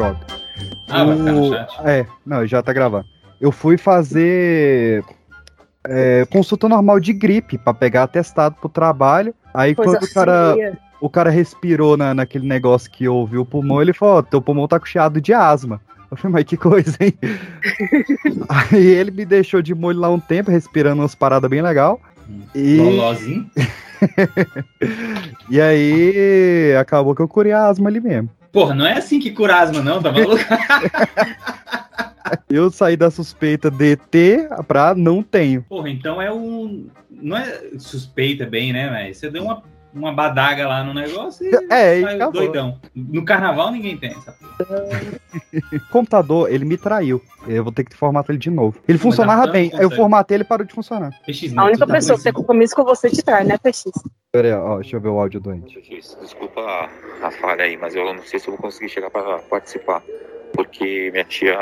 pronto. Ah, vai ficar no chat. É, não, já tá gravando. Eu fui fazer é, consulta normal de gripe pra pegar atestado pro trabalho. Aí Coisa quando o cara, feia. o cara respirou na, naquele negócio que ouviu o pulmão, ele falou: ó, teu pulmão tá com chiado de asma. Eu falei, mas que coisa, hein? Aí ele me deixou de molho lá um tempo, respirando umas paradas bem legal. E, Lolozinho. e aí acabou que eu curei a asma ali mesmo. Porra, não é assim que cura asma, não, tá maluco? Eu saí da suspeita de ter pra não tenho. Porra, então é um. Não é suspeita bem, né, velho? Você deu uma, uma badaga lá no negócio e É, e saiu acabou. doidão. No carnaval ninguém tem essa porra. computador, ele me traiu. Eu vou ter que formatar ele de novo. Ele Mas funcionava então bem. Aí eu formatei ele e parou de funcionar. PX, A única pessoa que tem compromisso com você te trai, né, PX? Pera ó, deixa eu ver o áudio doente. Isso, Desculpa a, falha aí, mas eu não sei se eu vou conseguir chegar para participar. Porque minha tia,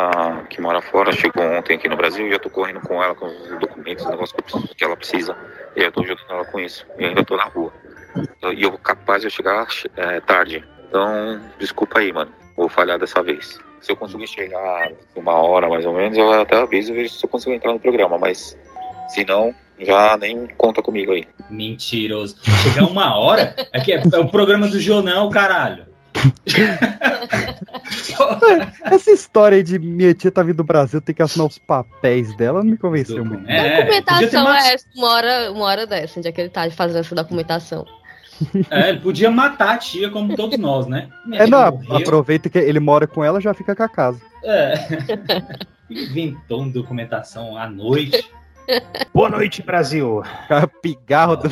que mora fora, chegou ontem aqui no Brasil e eu tô correndo com ela com os documentos, os negócios que, ela precisa. E eu tô ajudando ela com isso. E ainda tô na rua. E eu capaz de eu chegar é, tarde. Então, desculpa aí, mano. Vou falhar dessa vez. Se eu conseguir chegar uma hora mais ou menos, eu até aviso e vejo se eu consigo entrar no programa. Mas se não, já nem conta comigo aí. Mentiroso. Chegar uma hora? É que é, é o programa do jornal, caralho. Essa história aí de minha tia tá vindo do Brasil, tem que assinar os papéis dela, não me convenceu muito. É, documentação é essa, uma hora, uma hora dessa, onde é que ele tá fazendo essa documentação? É, ele podia matar a tia como todos nós, né? Minha É, não, morreu. aproveita que ele mora com ela já fica com a casa. É. Inventou uma documentação à noite. Boa noite, Brasil. Pigarro do...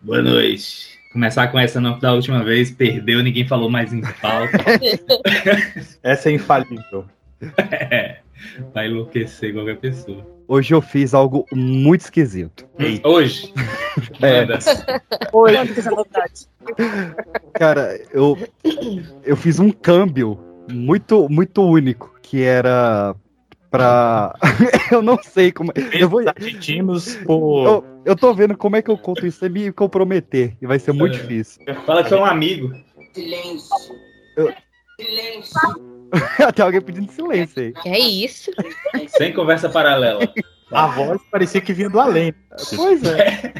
Boa noite. Começar com essa não da última vez, perdeu, ninguém falou mais em pauta. Essa é infalível. É, vai enlouquecer qualquer pessoa. Hoje eu fiz algo muito esquisito. Hoje. É. Novidade. Cara, eu, eu fiz um câmbio muito, muito único, que era pra. eu não sei como. Eu, vou, por. eu, eu tô vendo como é que eu conto isso sem me comprometer. E vai ser muito É. difícil. Fala que foi um amigo. Silêncio. Eu- Silêncio. Até alguém pedindo silêncio aí. Que é isso? Sem conversa paralela. A voz parecia que vinha do além. Pois é.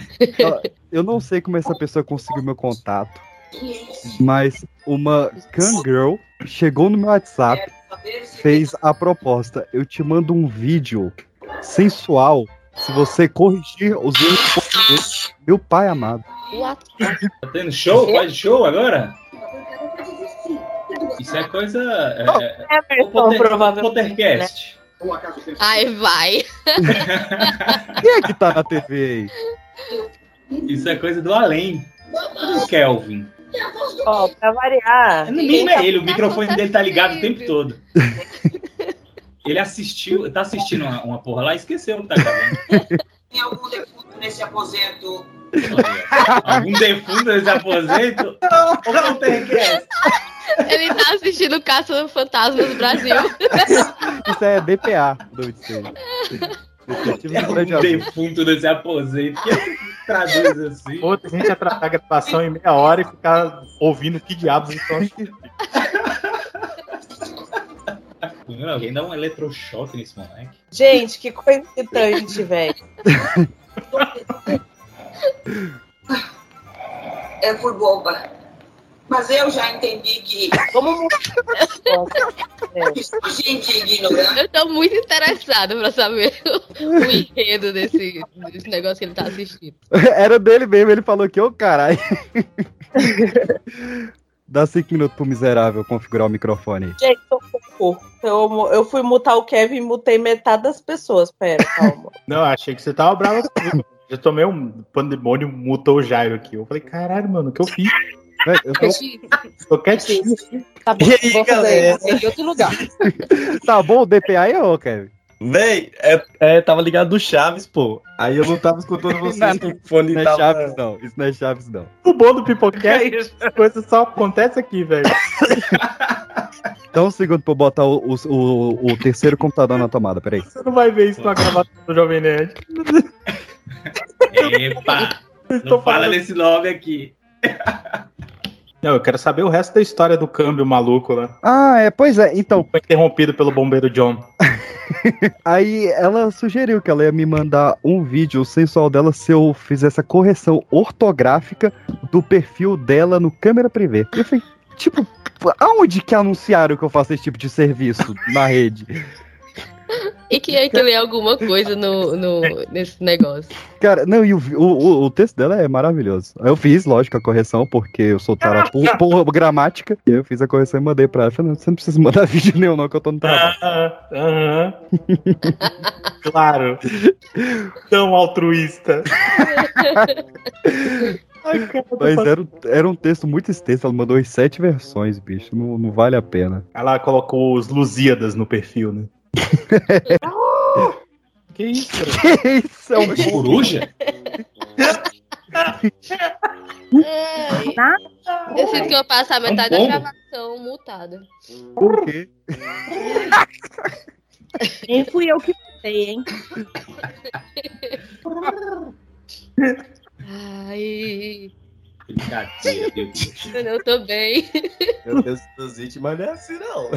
Eu não sei como essa pessoa conseguiu meu contato, mas uma Girl chegou no meu WhatsApp, fez a proposta. Eu te mando um vídeo sensual se você corrigir os erros. Meu pai amado. Tá tendo show? Faz show agora? Isso é coisa. É, É a é, o Potter- provavelmente. Pottercast. Ai, vai. Quem é que tá na TV aí? Isso é coisa do além. Cadê o Kelvin? Ó, pra variar. No mínimo é ele, o microfone dele tá ligado o tempo todo. Ele assistiu, tá assistindo uma, uma porra lá e esqueceu que tá gravando. Tem algum defunto nesse aposento? Algum defunto nesse aposento? Ô, Pottercast. Ele tá assistindo Caça Fantasmas do Brasil. Isso é DPA, do algum Prédio Azul. defunto nesse aposento. Que traduz assim. Outra gente ia tratar a gravação em meia hora e ficar ouvindo que diabos estão assistindo. Meu, Alguém dá um eletrochoque nesse moleque. Gente, que coisa irritante, velho. É por boba. Mas eu já entendi que a gente ignorante. Eu tô muito interessada pra saber o enredo desse, desse negócio que ele tá assistindo. Era dele mesmo, ele falou que, ô caralho. Dá cinco minutos pro miserável configurar o microfone. Gente. Eu, eu fui mutar o Kevin e mutei metade das pessoas. Pera, calma. Não, achei que você tava bravo comigo. Já tomei um pandemônio, mutou o Jairo aqui. Eu falei, caralho, mano, o que eu fiz? É, Eu tô... Tô quietinho aqui. Tá bom, E aí, vou fazer galera? isso em outro lugar. Tá bom, o DPA aí, ô, Kevin? Véi, é, é, tava ligado do Chaves, pô. Aí eu não tava escutando vocês Não, com o fone Não é. Chaves, não. Isso não é Chaves, não. O bom do Pipocast, as coisas só acontecem aqui, velho. Então, um segundo pra eu botar o, o, o, o terceiro computador na tomada, peraí. Você não vai ver isso na gravação do Jovem Nerd. Epa! Não fala desse nome aqui. Não, eu quero saber o resto da história do câmbio maluco lá. Ah, é, pois é, então, Foi interrompido pelo bombeiro John. aí ela sugeriu que ela ia me mandar um vídeo sensual dela se eu fizesse a correção ortográfica do perfil dela no câmera privê. Eu falei, tipo, aonde que anunciaram que eu faço esse tipo de serviço na rede? E que é que lê alguma coisa no, no, nesse negócio. Cara, não, e o, o, o- texto dela é maravilhoso. Eu fiz, lógico, a correção, porque eu sou tara por, por gramática. E aí eu fiz a correção e mandei pra ela. Falei, não, você não precisa mandar vídeo nenhum, não, que eu tô no trabalho. Ah, Aham. claro. Tão altruísta. Ai, cara, Mas era, um- era um texto muito extenso, ela mandou em sete versões, bicho. Não, não vale a pena. Ela colocou os Lusíadas no perfil, né? que isso, cara? Que isso? É um Mas coruja? Ai. Eu sinto que eu passo a metade da pombo? gravação mutada. por quê? Nem fui eu que sei, hein? Ai, Brincadeira, meu Deus. eu tô bem. Meu Deus do Zite, mas não é assim, não.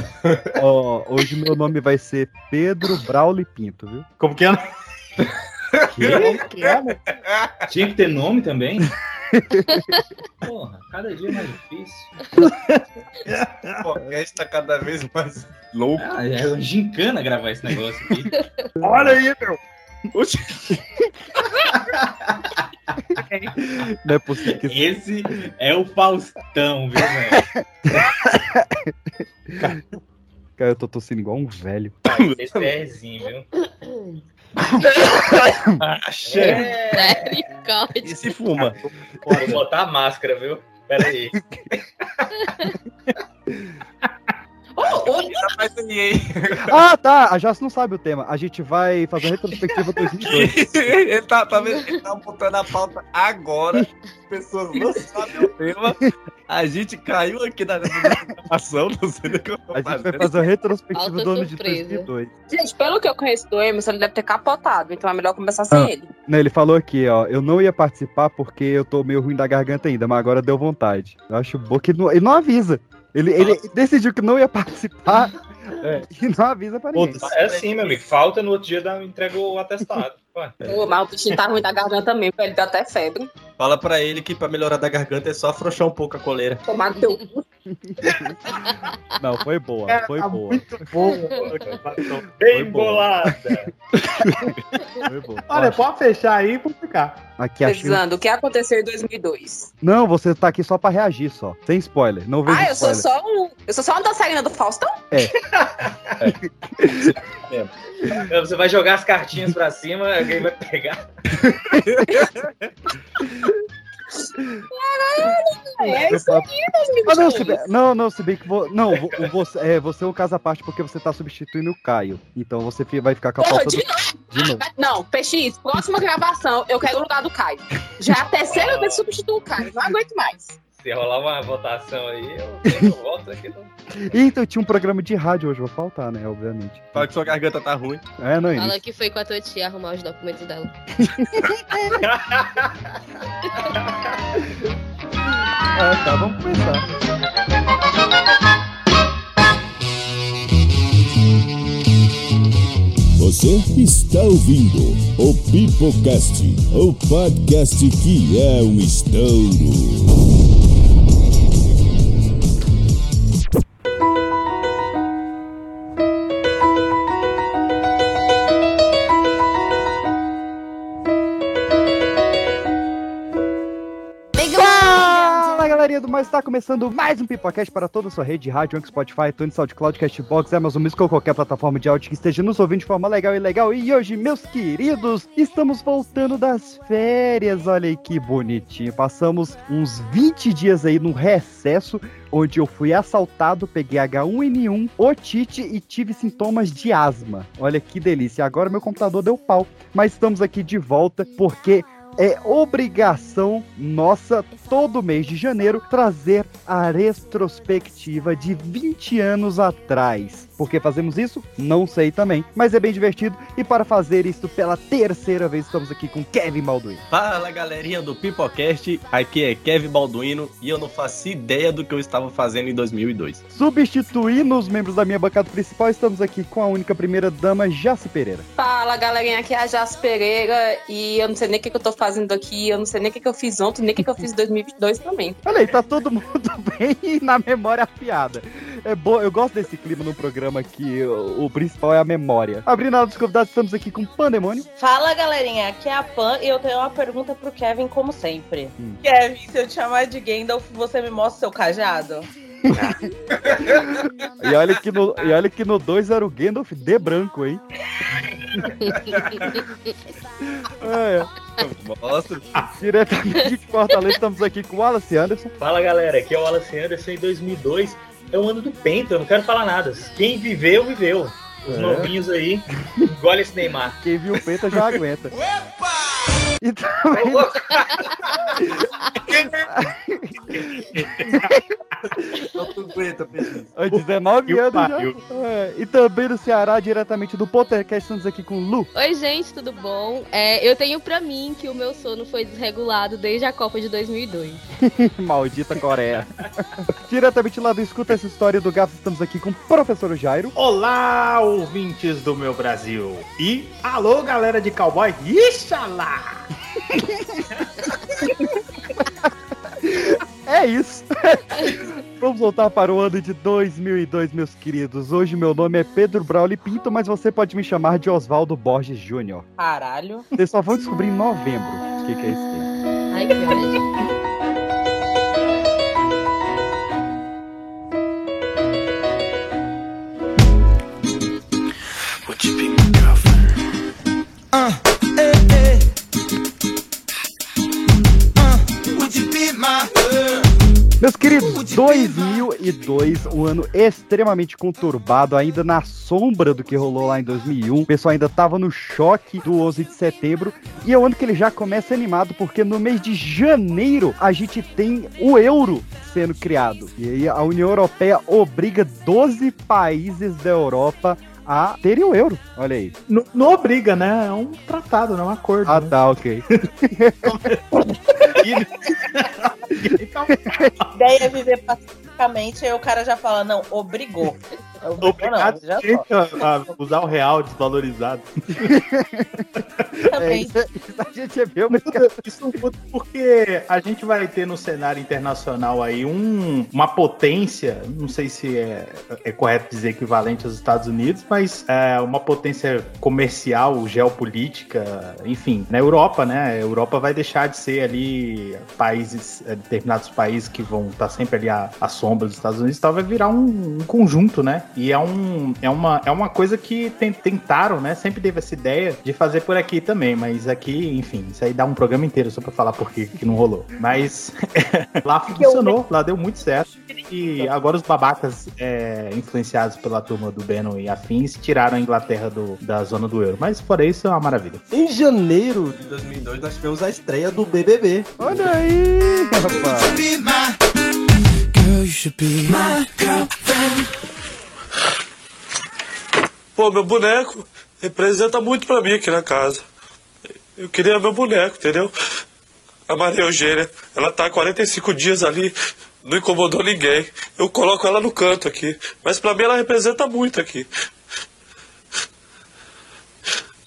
Ó, hoje meu nome vai ser Pedro Brauli Pinto, viu? Como que é? Como que é? Tinha que ter nome também? Porra, cada dia mais difícil. O podcast tá cada vez mais louco. Ah, é uma gincana gravar esse negócio aqui. Olha aí, meu. Não é possível que Esse é o Faustão, viu, velho? Cara, eu tô tossindo igual um velho. Esse é viu? Achei. Misericórdia. E se fuma? Vou botar a máscara, viu? Pera aí. Hein? Ah, tá. A Jace não sabe o tema. A gente vai fazer a retrospectiva 2002. ele tá, tá vendo? Ele tá botando a pauta agora. As pessoas não sabem o tema. A gente caiu aqui na gravação, não sei o que eu tô A gente vai fazer a retrospectiva Alta do ano de surpresa. 2002. Gente, pelo que eu conheço do Emerson, ele deve ter capotado, então é melhor começar sem Ah. ele. Não, ele falou aqui, ó. Eu não ia participar porque eu tô meio ruim da garganta ainda, mas agora deu vontade. Eu acho bom que ele não, ele não avisa. Ele, ele decidiu que não ia participar É. e não avisa pra ninguém. É assim, meu amigo. Falta no outro dia dá, entrega o atestado. Pô, mas o bichinho tá ruim da garganta mesmo, ele deu até febre. Fala pra ele que pra melhorar da garganta é só afrouxar um pouco a coleira. Tomar teu cu. Não, foi boa, foi Tá boa. muito. Foi Bem boa. bolada. Foi boa. Olha, pode fechar aí e vou ficar. Aqui Precisando, o que aconteceu em 2002? Não, você tá aqui só pra reagir só. Sem spoiler. Não vejo Ah, eu sou spoiler. só um. Eu sou só uma dançarina do Faustão? Você vai jogar as cartinhas pra cima, alguém vai pegar. É isso aí, Ah, não, se 2022. bem, não, não, se bem que vo, não, você, é, você é um caso à parte porque você tá substituindo o Caio. Então você vai ficar com a Porra, pauta de do, de novo. Não, PX, próxima gravação, eu quero o lugar do Caio. Já é a terceira vez que substituo o Caio, não aguento mais. Se rolar uma votação aí, eu, eu volto aqui. Não. Então tinha um programa de rádio hoje, vai faltar, né? Obviamente. Fala que sua garganta tá ruim. É, não, Fala isso. que foi com a tua tia arrumar os documentos dela. Ah, tá, vamos começar. Você está ouvindo o Pipocast, o podcast que é um estouro. Mais, está começando mais um Pipocast para toda a sua rede de rádio, Anchor, Spotify, iTunes, SoundCloud, Castbox, Amazon Music ou qualquer plataforma de áudio que esteja nos ouvindo de forma legal e legal. E hoje, meus queridos, estamos voltando das férias, olha aí que bonitinho. Passamos uns 20 dias aí num recesso, onde eu fui assaltado, peguei H1N1, otite e tive sintomas de asma. Olha que delícia, agora meu computador deu pau. Mas estamos aqui de volta porque é obrigação nossa, todo mês de janeiro, trazer a retrospectiva de 20 anos atrás. Por que fazemos isso? Não sei também, mas é bem divertido e para fazer isso pela terceira vez estamos aqui com Kevin Balduino. Fala galerinha do Pipocast, aqui é Kevin Balduino e eu não faço ideia do que eu estava fazendo em 2002. Substituindo os membros da minha bancada principal, estamos aqui com a única primeira dama, Jaci Pereira. Fala galerinha, aqui é a Jas Pereira e eu não sei nem o que, que eu tô fazendo aqui, eu não sei nem o que, que eu fiz ontem, nem o que, que eu fiz em 2022 também. Olha aí, tá todo mundo bem na memória afiada. É bom, eu gosto desse clima no programa que o, o principal é a memória. Abrindo a dos convidados, estamos aqui com Pandemônio. Fala galerinha, aqui é a Pan e eu tenho uma pergunta pro Kevin, como sempre. Kevin, se eu te chamar de Gandalf, você me mostra seu cajado? E olha que no, e olha que no 2 era o Gandalf de branco, hein? É, Mostra. diretamente de Fortaleza, estamos aqui com o Wallace Anderson. Fala galera, aqui é o Wallace Anderson em 2002. É o ano do Penta, eu não quero falar nada. Quem viveu, viveu. Os É. novinhos aí, engole esse Neymar. Quem viu o Penta já aguenta. E também, Há 19 Que anos já. É, e também do Ceará, diretamente do Pottercast, estamos aqui com o Lu. Oi, gente, tudo bom? É, eu tenho pra mim que o meu sono foi desregulado desde a Copa de 2002. Maldita Coreia. diretamente lá do Escuta essa história do Gafo, estamos aqui com o professor Jairo. Olá, ouvintes do meu Brasil. E alô, galera de cowboy. Ixalá! É isso. Vamos voltar para o ano de 2002, meus queridos. Hoje meu nome é Pedro Brauli Pinto, mas você pode me chamar de Oswaldo Borges Júnior. Caralho. Vocês só vão descobrir em novembro o que, que é isso aí. Ai, que ódio. Meus queridos, 2002, um ano extremamente conturbado, ainda na sombra do que rolou lá em 2001. O pessoal ainda tava no choque do 11 de setembro. E é o ano que ele já começa animado, porque no mês de janeiro a gente tem o euro sendo criado. E aí a União Europeia obriga 12 países da Europa a terem o euro. Olha aí. Não, não obriga, né? É um tratado, não é um acordo. Ah, né? tá, ok. Então, A ideia é viver pacificamente, aí o cara já fala, não, obrigou. Obrigou obrigado, não, a, a usar o real desvalorizado. É, também. isso, isso a gente é meu, mas Isso muda porque a gente vai ter no cenário internacional aí um, uma potência, não sei se é, é correto dizer equivalente aos Estados Unidos, mas é uma potência comercial, geopolítica, enfim, na Europa, né? A Europa vai deixar de ser ali países, é, determinados países que vão estar sempre ali à, à sombra dos Estados Unidos tal, vai virar um, um conjunto, né? E é, um, é, uma, é uma coisa que tem- tentaram, né? Sempre teve essa ideia de fazer por aqui também, mas aqui, enfim, isso aí dá um programa inteiro só pra falar por que não rolou. Mas lá funcionou, lá deu muito certo. E agora os babacas é, influenciados pela turma do Bannon e afins tiraram a Inglaterra do- da zona do euro. Mas fora isso, é uma maravilha. Em janeiro de 2002 nós tivemos a estreia do BBB. olha aí, rapaz. Pô, meu boneco representa muito pra mim aqui na casa. Eu queria meu boneco, entendeu? A Maria Eugênia, ela tá há 45 dias ali, não incomodou ninguém. Eu coloco ela no canto aqui. Mas pra mim ela representa muito aqui.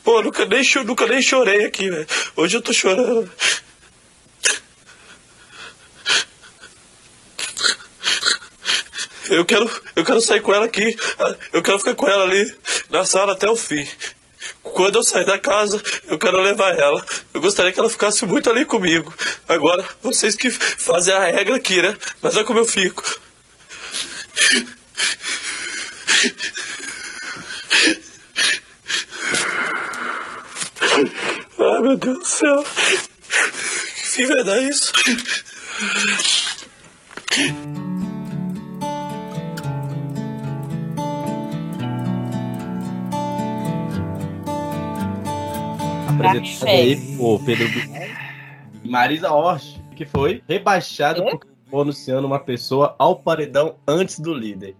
Pô, nunca nem, nunca nem chorei aqui, velho. Hoje eu tô chorando. Eu quero, eu quero sair com ela aqui. Eu quero ficar com ela ali na sala até o fim. Quando eu sair da casa, eu quero levar ela. Eu gostaria que ela ficasse muito ali comigo. Agora, vocês que fazem a regra aqui, né? Mas olha como eu fico. Ai, meu Deus do céu. Que fim vai dar isso? Aí o Pedro Marisa Hort, que foi rebaixado porque ficou anunciando uma pessoa ao paredão antes do líder.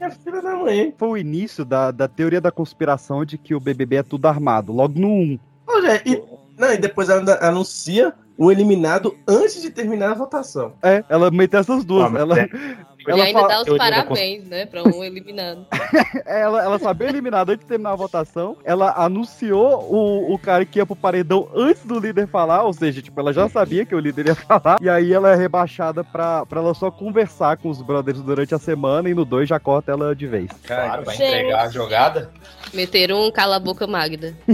é filha da mãe. Foi o início da, da teoria da conspiração de que o BBB é tudo armado, logo no 1. Ô, Jé, e, não, e depois ela ainda anuncia o eliminado antes de terminar a votação. É, ela meteu essas duas. Ah, ela, é. E ela ainda fala- dá os parabéns, né? Pra um eliminado. ela, ela sabia eliminado antes de terminar a votação. Ela anunciou o, o cara que ia pro paredão antes do líder falar. Ou seja, tipo, ela já sabia que o líder ia falar. E aí ela é rebaixada pra, pra ela só conversar com os brothers durante a semana. E no 2 já corta ela de vez. Claro, vai Gente. entregar a jogada. Meteram um cala-boca Magda.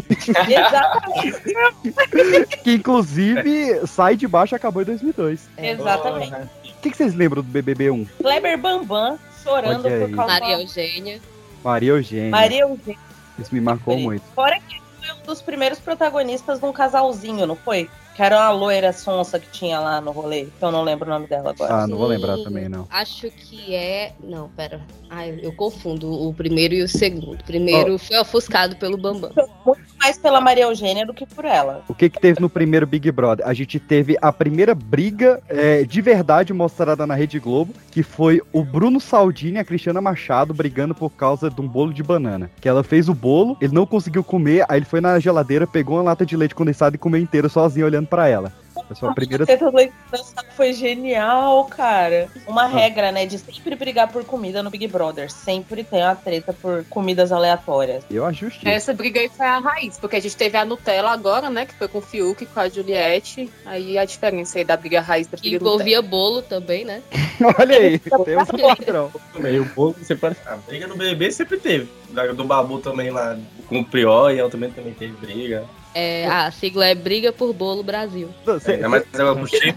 Exatamente. Que inclusive sai de baixo e acabou em 2002. Exatamente. O que, que vocês lembram do BBB 1? Kleber Bambam chorando por causa Maria Eugênia. Maria Eugênia. Maria Eugênia. Isso me marcou muito. Fora que foi um dos primeiros protagonistas de um casalzinho, não foi? Que era uma loira sonsa que tinha lá no rolê, que eu não lembro o nome dela agora. Ah, não vou lembrar também, não. Acho que é. Não, pera. Ai, eu confundo o primeiro e o segundo. O primeiro foi ofuscado pelo Bambam. Muito mais pela Maria Eugênia do que por ela. O que que teve no primeiro Big Brother? A gente teve a primeira briga é, de verdade mostrada na Rede Globo, que foi o Bruno Saldini e a Cristiana Machado brigando por causa de um bolo de banana. Que ela fez o bolo, ele não conseguiu comer, aí ele foi na geladeira, pegou uma lata de leite condensado e comeu inteiro sozinho olhando pra ela. Essa foi a primeira... A treta do leite condensado foi genial, cara. Uma regra, né, de sempre brigar por comida no Big Brother. Sempre tem uma treta por comidas aleatórias. Eu ajuste. Essa briga aí foi a raiz, porque a gente teve a Nutella agora, né? Que foi com o Fiuk, com a Juliette. Aí a diferença aí da briga raiz da Que briga envolvia bolo também, né? Olha aí, temos um padrão. Também, o bolo sempre A briga no BBB sempre teve. Da- Do Babu também lá com o Prior, e ela também, também teve briga. É, a sigla é Briga por Bolo Brasil. Você mais ela puxei.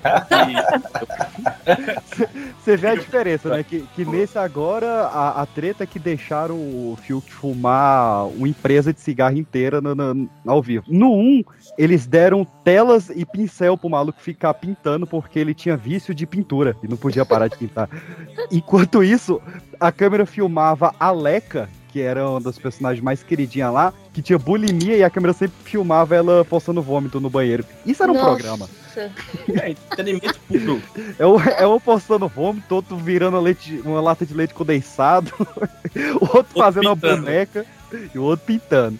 você vê a diferença, né? Que, que nesse agora, a, a treta é que deixaram o Fiuk fumar uma empresa de cigarro inteira no, no- ao vivo. No 1, eles deram telas e pincel pro maluco ficar pintando porque ele tinha vício de pintura e não podia parar de pintar. Enquanto isso, a câmera filmava a Leca, que era uma das personagens mais queridinhas lá, que tinha bulimia e a câmera sempre filmava ela postando vômito no banheiro. Isso era um Nossa. programa. É, entretenimento puro. É o, é um postando vômito, outro virando leite, uma lata de leite condensado, o outro fazendo uma pintando. boneca e o outro pintando.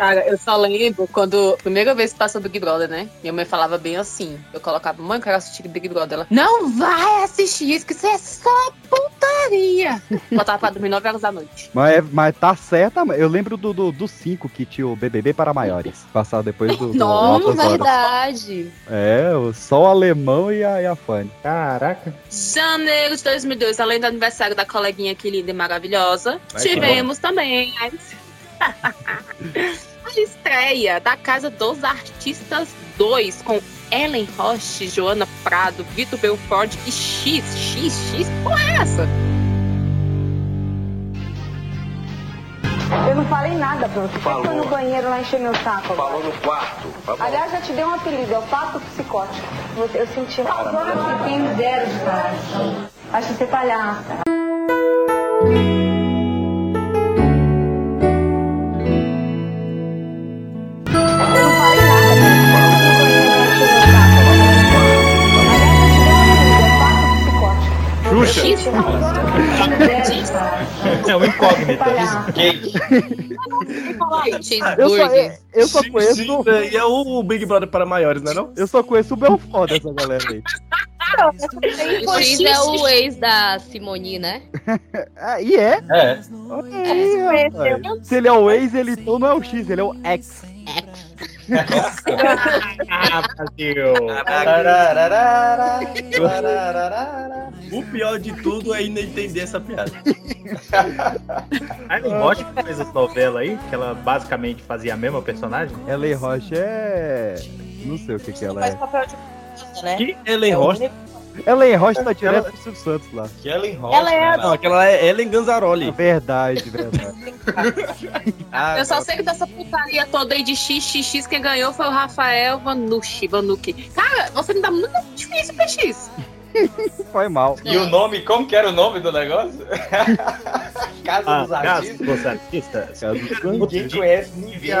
Cara, eu só lembro quando. Primeira vez que passou Big Brother, né? Minha mãe falava bem assim. Eu colocava, mãe, eu quero assistir Big Brother. Ela, não vai assistir isso, que isso é só putaria. Botava pra dormir 9 horas da noite. Mas, é- mas tá certa, eu lembro do 5 que tinha o BBB para maiores, passado depois do, do Horas. Verdade. É, o- só o alemão e a, e a Fanny. Caraca. Janeiro de 2002, além do aniversário da coleguinha que linda e maravilhosa, Vai tivemos também a estreia da Casa dos Artistas 2 com Ellen Roche, Joana Prado, Vitor Belfort e X. X, X, porra é essa? Eu não falei nada pra você. Você foi no banheiro lá encher meu saco. Falou no quarto. Tá bom. Aliás, já te dei um apelido, é o pato psicótico. Eu senti um tem zero de coragem. Acho que você é palhaça. Xuxa. É um incógnito. Eu só, eu, eu só conheço. E é o Big Brother para maiores, não é não? Eu só conheço o Belfort dessa galera aí. O X é o ex da Simone, né? Ah, e é? É. Aí, rapaz. Se ele é o ex, ele então não é o X, ele é o X. Ah, Brasil. O pior de tudo é ainda entender essa piada. A Ellen Roche que fez essa novela aí, que ela basicamente fazia a mesma personagem. Ellen Roche é. Não sei o que, que ela Faz é. papel de criança, né? Que Ellen É único- Ellen Roche tá direto do Silvio Santos lá. Que Ellen Roche. Ela é a Não, aquela é Ellen Ganzaroli. Verdade, verdade. Ah, Eu só sei que dessa putaria toda aí de XXX, quem ganhou foi o Rafael Vanucci. Vanucci. Cara, você me dá muito difícil pra X. Foi mal. E o nome, como que era o nome do negócio? Casa Ah, dos Casa Artistas. dos Artistas. Caso do Ninguém conhece, ninguém.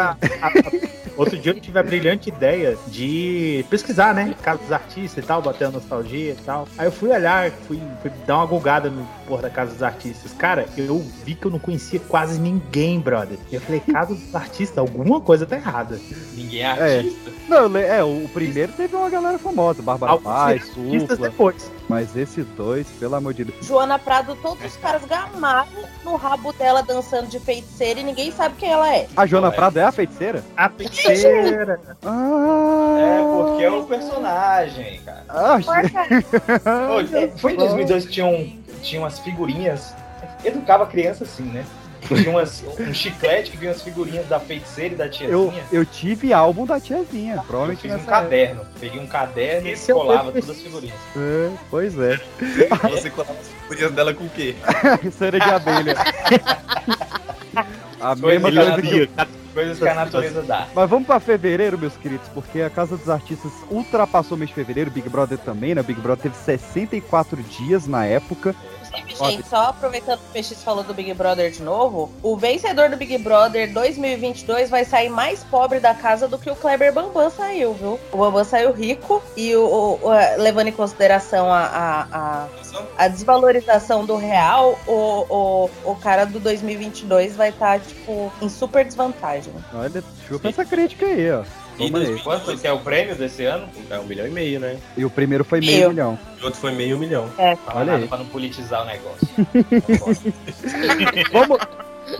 Outro dia eu tive a brilhante ideia de pesquisar, né? Casa dos artistas e tal, bater a nostalgia e tal. Aí eu fui olhar, fui, fui dar uma gulgada no porra da Casa dos Artistas. Cara, eu vi que eu não conhecia quase ninguém, brother. E eu falei, Casa dos Artistas, alguma coisa tá errada. Ninguém é artista. Não, le- é, o primeiro teve uma galera famosa, Bárbara Paz, artistas Supla. depois. Mas esses dois, pelo amor de Deus. Joana Prado, todos os caras gamaram no rabo dela dançando de feiticeira e ninguém sabe quem ela é. A Joana Prado é a feiticeira? A feiticeira. Ah, É, porque é um personagem, cara. ah, Foi em 2002 que tinham, tinha umas figurinhas. Educava criança assim, né? Tinha umas, um chiclete que vinha as figurinhas da feiticeira e da eu, tiazinha. eu tive álbum da tiazinha, Eu provavelmente fiz um época. caderno. Peguei um caderno Esse e é colava todas as figurinhas. É, pois é. Você colava as figurinhas dela com o quê? Cera de abelha. A Coisa mesma que coisa. natu- Coisas que a natureza dá. Mas vamos pra fevereiro, meus queridos, porque a Casa dos Artistas ultrapassou o mês de fevereiro, Big Brother também, né? O Big Brother teve 64 dias na época. Inclusive, gente, só aproveitando que o PX falou do Big Brother de novo, o vencedor do Big Brother 2022 vai sair mais pobre da casa do que o Kleber Bambam saiu, viu? O Bambam saiu rico e, o, o- o- levando em consideração a, a, a, a desvalorização do real, o, o, o cara do 2022 vai estar, tipo, em super desvantagem. Olha, chupa essa crítica aí, ó. Toma aí. Quanto que é o prêmio desse ano? É um milhão e meio, né? E o primeiro foi meio Meu. milhão. E o outro foi meio milhão. É. Fala Olha nada aí. pra não politizar o negócio. Vamos,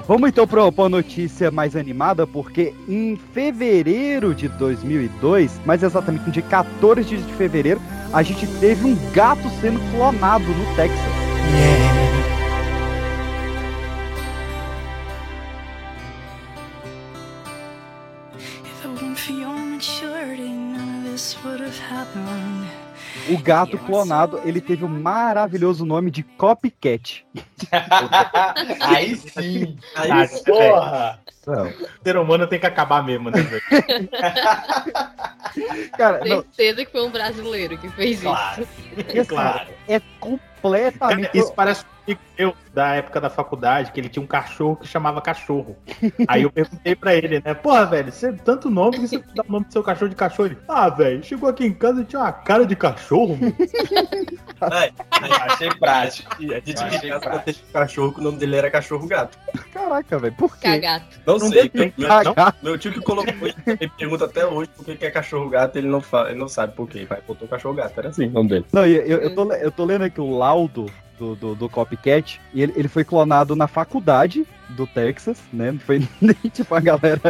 vamos então pra pra uma notícia mais animada, porque em fevereiro de 2002, mais exatamente no dia 14 de fevereiro, a gente teve um gato sendo clonado no Texas. If O gato clonado, ele teve o maravilhoso nome de Copycat. Aí sim. Aí, Aí, porra. Não. O ser humano tem que acabar mesmo, né? Cara, não, Certeza que foi um brasileiro que fez Claro. Esse Claro. é completamente. Isso parece amigo meu da época da faculdade, que ele tinha um cachorro que chamava cachorro. Aí eu perguntei pra ele, né? Porra, velho, você tanto nome que você dá o nome do seu cachorro de cachorro. Ele, ah, velho, chegou aqui em casa e tinha uma cara de cachorro, mano. Ai, Achei prático. a gente Eu achei prático. um cachorro que o nome dele era cachorro gato. Caraca, velho, por quê? Cagato. Não, Não sei. Meu, cagar. meu tio que colocou isso, ele pergunta até hoje por que é cachorro gato, ele não, fala, ele não sabe por quê. Vai, botou cachorro gato, era assim o nome dele. Não, e eu, eu, tô, le- eu tô lendo aqui o laudo do, do, do Copycat, e ele, ele foi clonado na faculdade do Texas, né? Não foi nem tipo a galera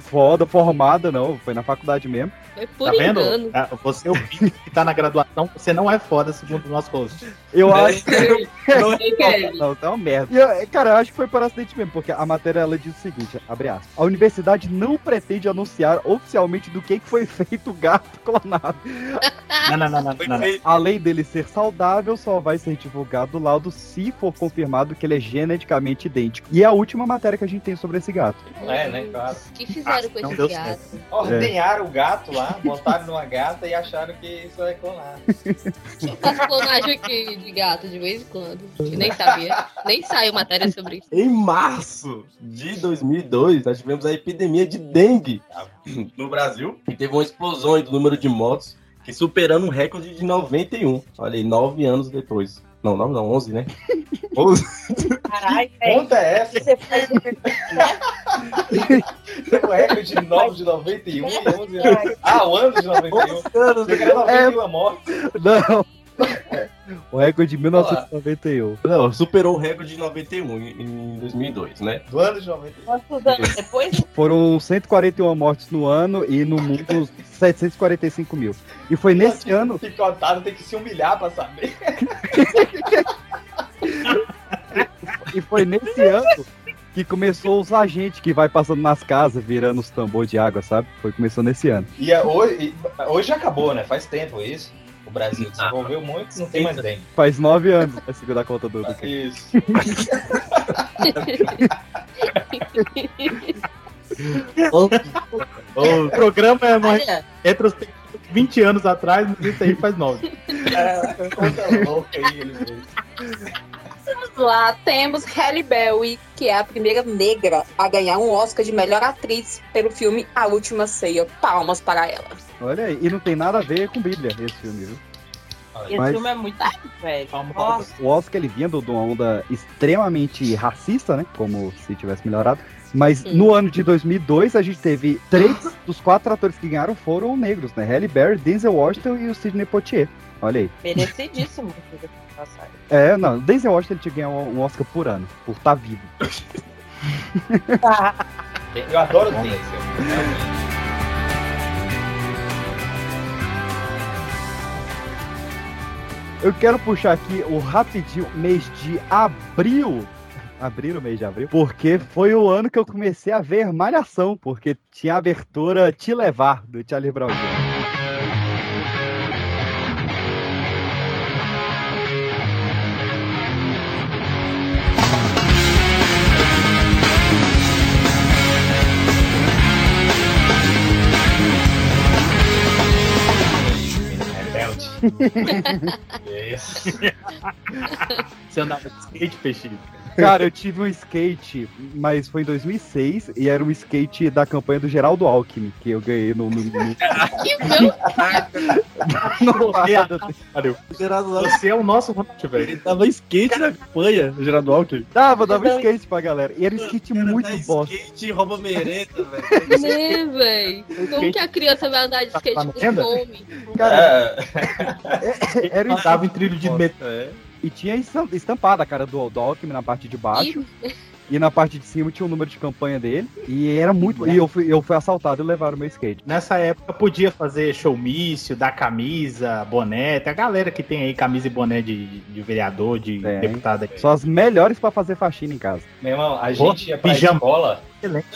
foda, formada, não. Foi na faculdade mesmo. Foi por Tá vendo? engano. Ah, Você ouvinte que tá na graduação, você não é foda, segundo o nosso host. Eu É. acho que. Não é Não, tá uma merda. E eu- cara, eu acho que foi por acidente mesmo, porque a matéria ela diz o seguinte: abre aspas. A universidade não pretende anunciar oficialmente do que, que foi feito o gato clonado. Não, não, não, não, não, não. Além dele ser saudável, só vai ser divulgado o laudo se for confirmado que ele é geneticamente idêntico. E é a última matéria que a gente tem sobre esse gato. É, né? Claro. O que fizeram com não esse gato? Ordenharam o gato lá, botaram numa gata e acharam que isso é clonar. Eu faço clonagem aqui de gato de vez em quando. Nem sabia. Nem saiu matéria sobre isso. Em março de 2002, nós tivemos a epidemia de dengue no Brasil. E teve uma explosão aí do número de mortos, que superando um recorde de 91. Olha aí, nove anos depois. Não, não, não, 11, né? 11. Caralho, velho. Conta é essa? Você faz O recorde de 9 de 91 e 11 anos. Ah, o ano de 91. anos, Você quer 91 morte? Não! O recorde de 1991. Não, superou o recorde de 91 em em 2002, né? Do ano de 91. quantos anos depois? Foram 141 mortes no ano e no mundo 745 mil. E foi nesse ano. Picotado tem que se humilhar pra saber. E foi nesse ano que começou os agentes que vai passando nas casas, virando os tambores de água, sabe? Foi começou nesse ano. E é hoje, e hoje já acabou, né? Faz tempo isso. Brasil desenvolveu muito, não tem mais dengue. Faz nove anos a conta do. do- Isso. O programa é uma Olha, retrospectiva de 20 anos atrás, mas isso aí faz 9. É, conta louca aí, ele fez. Vamos lá, temos Halle Berry, que é a primeira negra a ganhar um Oscar de melhor atriz pelo filme A Última Ceia. Palmas para ela. Olha aí, e não tem nada a ver com Bíblia esse filme, viu? Esse Mas- filme é muito velho. O Oscar ele vinha de uma onda extremamente racista, né? Como se tivesse melhorado. Mas no ano de 2002 a gente teve três dos quatro atores que ganharam foram negros, né? Halle Berry, Denzel Washington e o Sidney Poitier. Olha aí. Merecidíssimo. É, não, Denzel Washington ele tinha que ganhar um Oscar por ano, por estar vivo. Eu adoro o Denzel. Eu quero puxar aqui o rapidinho mês de abril. Abril, o mês de abril. Porque foi o ano que eu comecei a ver Malhação, porque tinha a abertura Te Levar, do Charlie Brown. Você andava de skate, peixinho? Cara, eu tive um skate, mas foi em 2006, e era um skate da campanha do Geraldo Alckmin, que eu ganhei no... no, no... no parada. Você é o nosso Ronald, velho. Ele dava skate na campanha, o Geraldo Alckmin. Dava, dava skate pra galera. E era um skate muito bosta. Skate rouba merenda, velho. Né, véi? Como que a criança vai andar de skate Tá com vendo? fome? Cara, era um Andava em trilho de metrô. E tinha estam- estampada a cara do, do Alckmin na parte de baixo. E na parte de cima tinha o número de campanha dele. E era muito. E eu fui, eu fui assaltado e levaram meu skate. Nessa época podia fazer showmício, dar camisa, boné. Tem a galera que tem aí camisa e boné de, de vereador, de Tem. deputado. São as melhores pra fazer faxina em casa. Meu irmão, a Pô, gente ia pra pijama. escola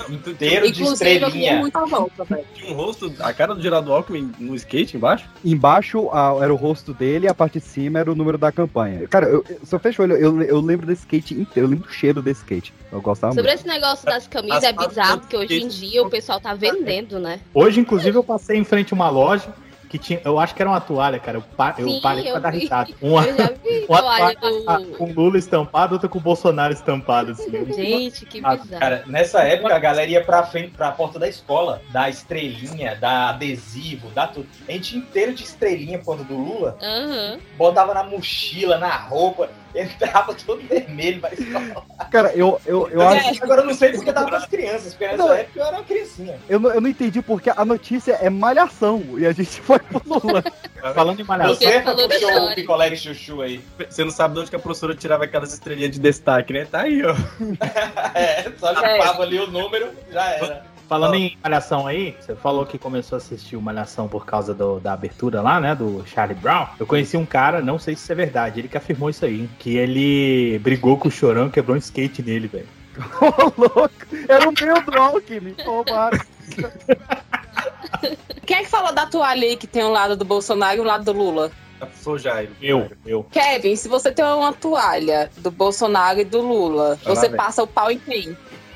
inteiro de estrelinha. volta, velho. Tinha um rosto, a cara do Geraldo Alckmin no skate embaixo. Embaixo a- era o rosto dele e a parte de cima era o número da campanha. Cara, eu, eu- se eu fecho o olho, eu, eu lembro desse skate inteiro, eu lembro do cheiro desse skate. Eu gostava Sobre muito. esse negócio das camisas As é bizarro, porque hoje em dia o pessoal tá vendendo, né? Hoje, inclusive, eu passei em frente a uma loja que tinha. Eu acho que era uma toalha, cara. Eu, pa- eu Sim, parei pra eu dar vi. risada. Uma, Eu uma toalha toalha com Lula estampado, outra com o Bolsonaro estampado, assim. Gente, que Ah, bizarro. Cara, nessa época a galera ia pra frente, pra porta da escola, dar estrelinha, dar adesivo, dar tudo. A gente inteiro de estrelinha por conta do Lula, Aham. botava na mochila, na roupa, entrava todo vermelho escola. Cara, eu, eu, eu É, acho. Agora eu não sei porque tava com as crianças, porque nessa Não. época eu era uma criancinha. Eu não, eu não entendi porque a notícia é malhação e a gente foi pro Lula. Falando em Você puxou o picolé de chuchu aí. Você não sabe de onde que a professora tirava aquelas estrelinhas de destaque, né? Tá aí, ó. É, só limpava ali o número, já era. Falando em Malhação aí, você falou que começou a assistir o Malhação por causa do- da abertura lá, né? Do Charlie Brown. Eu conheci um cara, não sei se isso é verdade, ele que afirmou isso aí, que ele brigou com o Chorão e quebrou um skate nele, velho. Ô, louco! Era o meu do Alckmin. Roubaram. Quem é que falou da toalha aí que tem um lado do Bolsonaro e um lado do Lula? Sou Jairo. Eu, eu. Kevin, se você tem uma toalha do Bolsonaro e do Lula, você passa o pau em quem?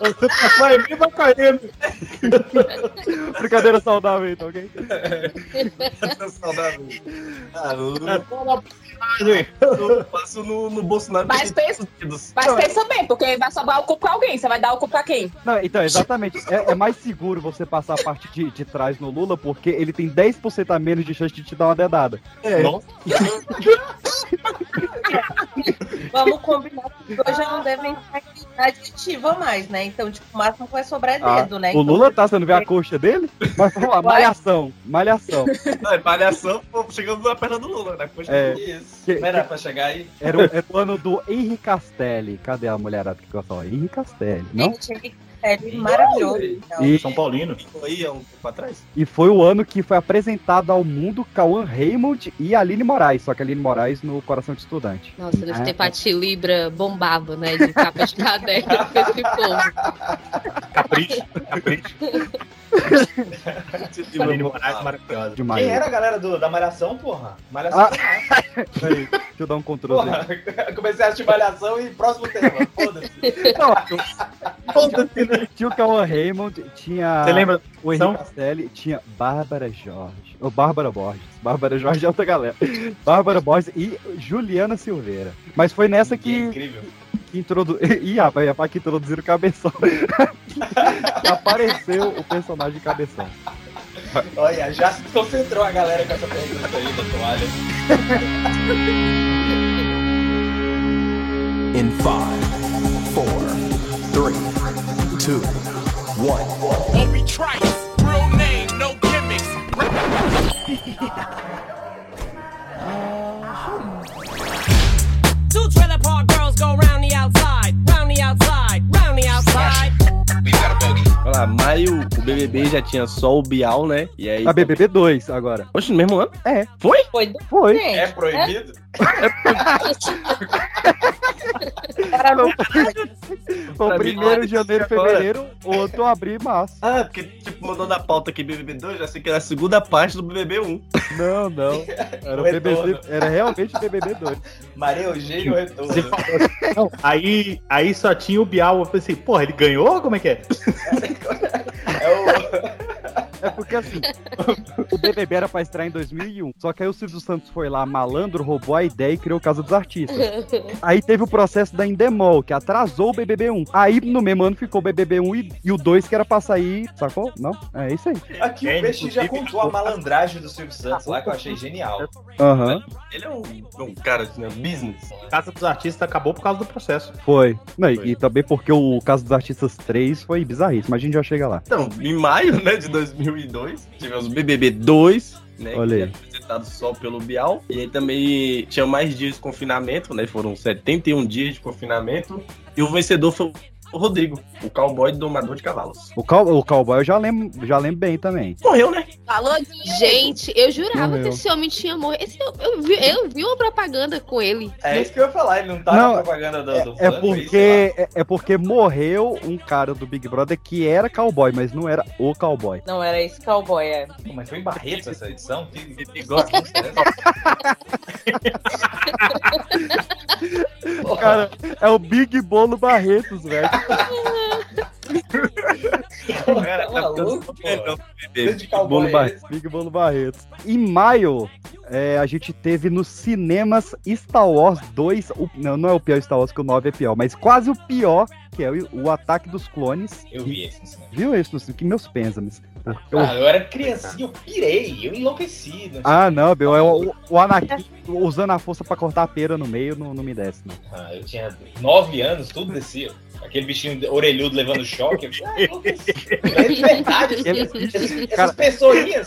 Você passou em mim, vai caindo. Brincadeira saudável, então, ok? Saudável. Ah, eu passo no, no Bolsonaro. Mas pensa, mas é- pensa bem, porque vai sobrar o cu pra alguém. Você vai dar o cu pra quem? Não, então, exatamente. É, é mais seguro você passar a parte de, de trás no Lula, porque ele tem 10% a menos de chance de te dar uma dedada. É. Vamos combinar que hoje não devem estar em adjetiva mais, né? Então, tipo, o máximo que vai sobrar é Ah, dedo, né? o Lula tá, você não vê a coxa dele? Mas vamos lá, malhação, malhação. Não, é palhação, pô, chegando na perna do Lula, né? Poxa, É. isso. Que- era pra chegar aí? Era o, era o ano do Henri Castelli. Cadê a mulherada que gostava? Henri Castelli, não? Gente, ele é maravilhoso. então. E- São Paulino. Aí, há um tempo atrás. E foi o ano que foi apresentado ao mundo Cauã Raymond e Aline Moraes, só que a Aline Moraes no Coração de Estudante. Nossa, nesse Ah, tempo a Tilibra bombava, né? De capa de caderno com esse povo. Capricho, capricho. Maravilhosa. Demais. Quem era a galera do, da Malhação, porra? Malhação. Ah. Peraí, deixa eu dar um controle. Porra, comecei a assistir Malhação e próximo tema, foda-se. Tinha o Cauã Raymond, tinha Você lembra? o Henrique Castelli, tinha Bárbara Jorge. Ou Bárbara Borges. Bárbara Jorge é outra galera. Bárbara Borges e Juliana Silveira. Mas foi nessa que. Incrível. Que introdu... Ih, rapaz, que introduziram o cabeção. Apareceu o personagem cabeção. Olha, já se concentrou a galera com essa pergunta aí da toalha. In five, four, three, two, one. Obi Trice, real name, no gimmicks. maio, o BBB já tinha só o Bial, né? E aí... A BBB 2 agora. Oxe, no mesmo ano? É. Foi? Foi. Foi. É proibido? Foi o primeiro de janeiro, fevereiro, outro abril e março. Ah, porque, tipo, mandou na pauta aqui BBB 2, já sei que era a segunda parte do BBB 1. Não, não. Era, o BBB, era realmente o BBB 2. Maria Eugênio retorno. Você falou assim, não, aí, aí só tinha o Bial. Eu pensei, porra, ele ganhou? Como é que é? É porque assim, o BBB era pra estrear em 2001. Só que aí o Silvio Santos foi lá, malandro, roubou a ideia e criou Casa dos Artistas. Aí teve o processo da Endemol, que atrasou o BBB 1. Aí no mesmo ano ficou o BBB 1 e, e o 2 que era pra sair, sacou? Não? É isso aí. Aqui o Peixe já contou a malandragem do Silvio Santos lá, que eu achei genial. Aham. Ele é um, um cara assim, né, business. Casa dos Artistas acabou por causa do processo. Foi. Não, e, e também porque o Casa dos Artistas 3 foi bizarríssimo, mas a gente já chega lá. Então, em maio, né, de 2002, tivemos o BBB 2, né, Olha que aí. é apresentado só pelo Bial. E aí também tinha mais dias de confinamento, né, foram 71 dias de confinamento. E o vencedor foi o Rodrigo, o cowboy domador de cavalos. O, cow, o cowboy eu já lembro, já lembro bem também. Morreu, né? Falou Gente, eu jurava Morreu. que esse homem tinha morrido. Esse- eu, eu vi, eu vi uma propaganda com ele. É isso que eu ia falar, ele não tá Não, na propaganda do, do É porque, é, é porque morreu um cara do Big Brother que era cowboy, mas não era o cowboy. Não era esse cowboy, é. Pô, Mas foi em Barretos essa edição? Que, que Cara, é o Big Bolo Barretos, velho. Cara, tá maluco, Big Bolo Barretos. Big Bolo Barretos. Em maio, é, a gente teve nos cinemas Star Wars 2. o- não, não é o pior Star Wars, que o 9 é pior, mas quase o pior, que é o, o Ataque dos Clones. Eu vi esse. Viu esse no cinema? Que meus pêsames. Eu- Ah, eu era criancinha, eu pirei, eu enlouqueci. não sei. Ah, não, Bill, é o, o Anakin usando a força pra cortar a pera no meio, não, não me desce, não. Ah, eu tinha nove anos, tudo descia. Aquele bichinho orelhudo levando choque. Eu, ah, enlouqueci. é de verdade. Essas, essas pessoinhas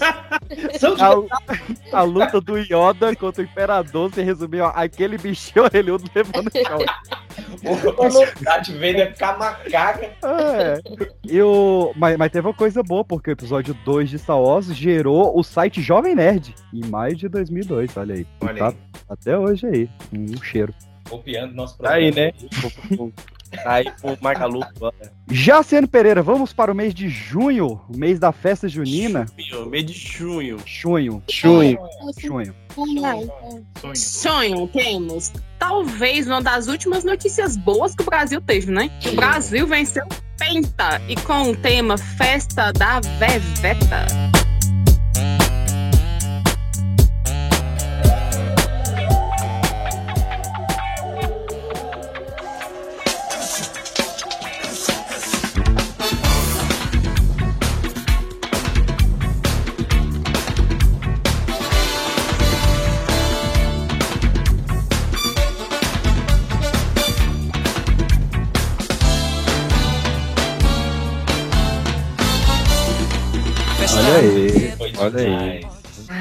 são de A, a luta do Yoda contra o Imperador se resumiu a aquele bichinho orelhudo levando choque. O Darth Vader com a macaca. É. E o... mas, mas teve uma coisa boa, porque o episódio 2 de Star Wars gerou o site Jovem Nerd em maio de 2002, olha aí. Olha Tá aí. Até hoje aí, um cheiro. Copiando nosso Tá aí, programa. né? Tá aí com o Magalu. Jaciano Pereira, vamos para o mês de junho, o mês da festa junina. Mês de junho. Junho. Junho. Junho. Sonho, temos. Talvez uma das últimas notícias boas que o Brasil teve, né? O Brasil venceu Penta e com o tema Festa da Veveta. Olha aí.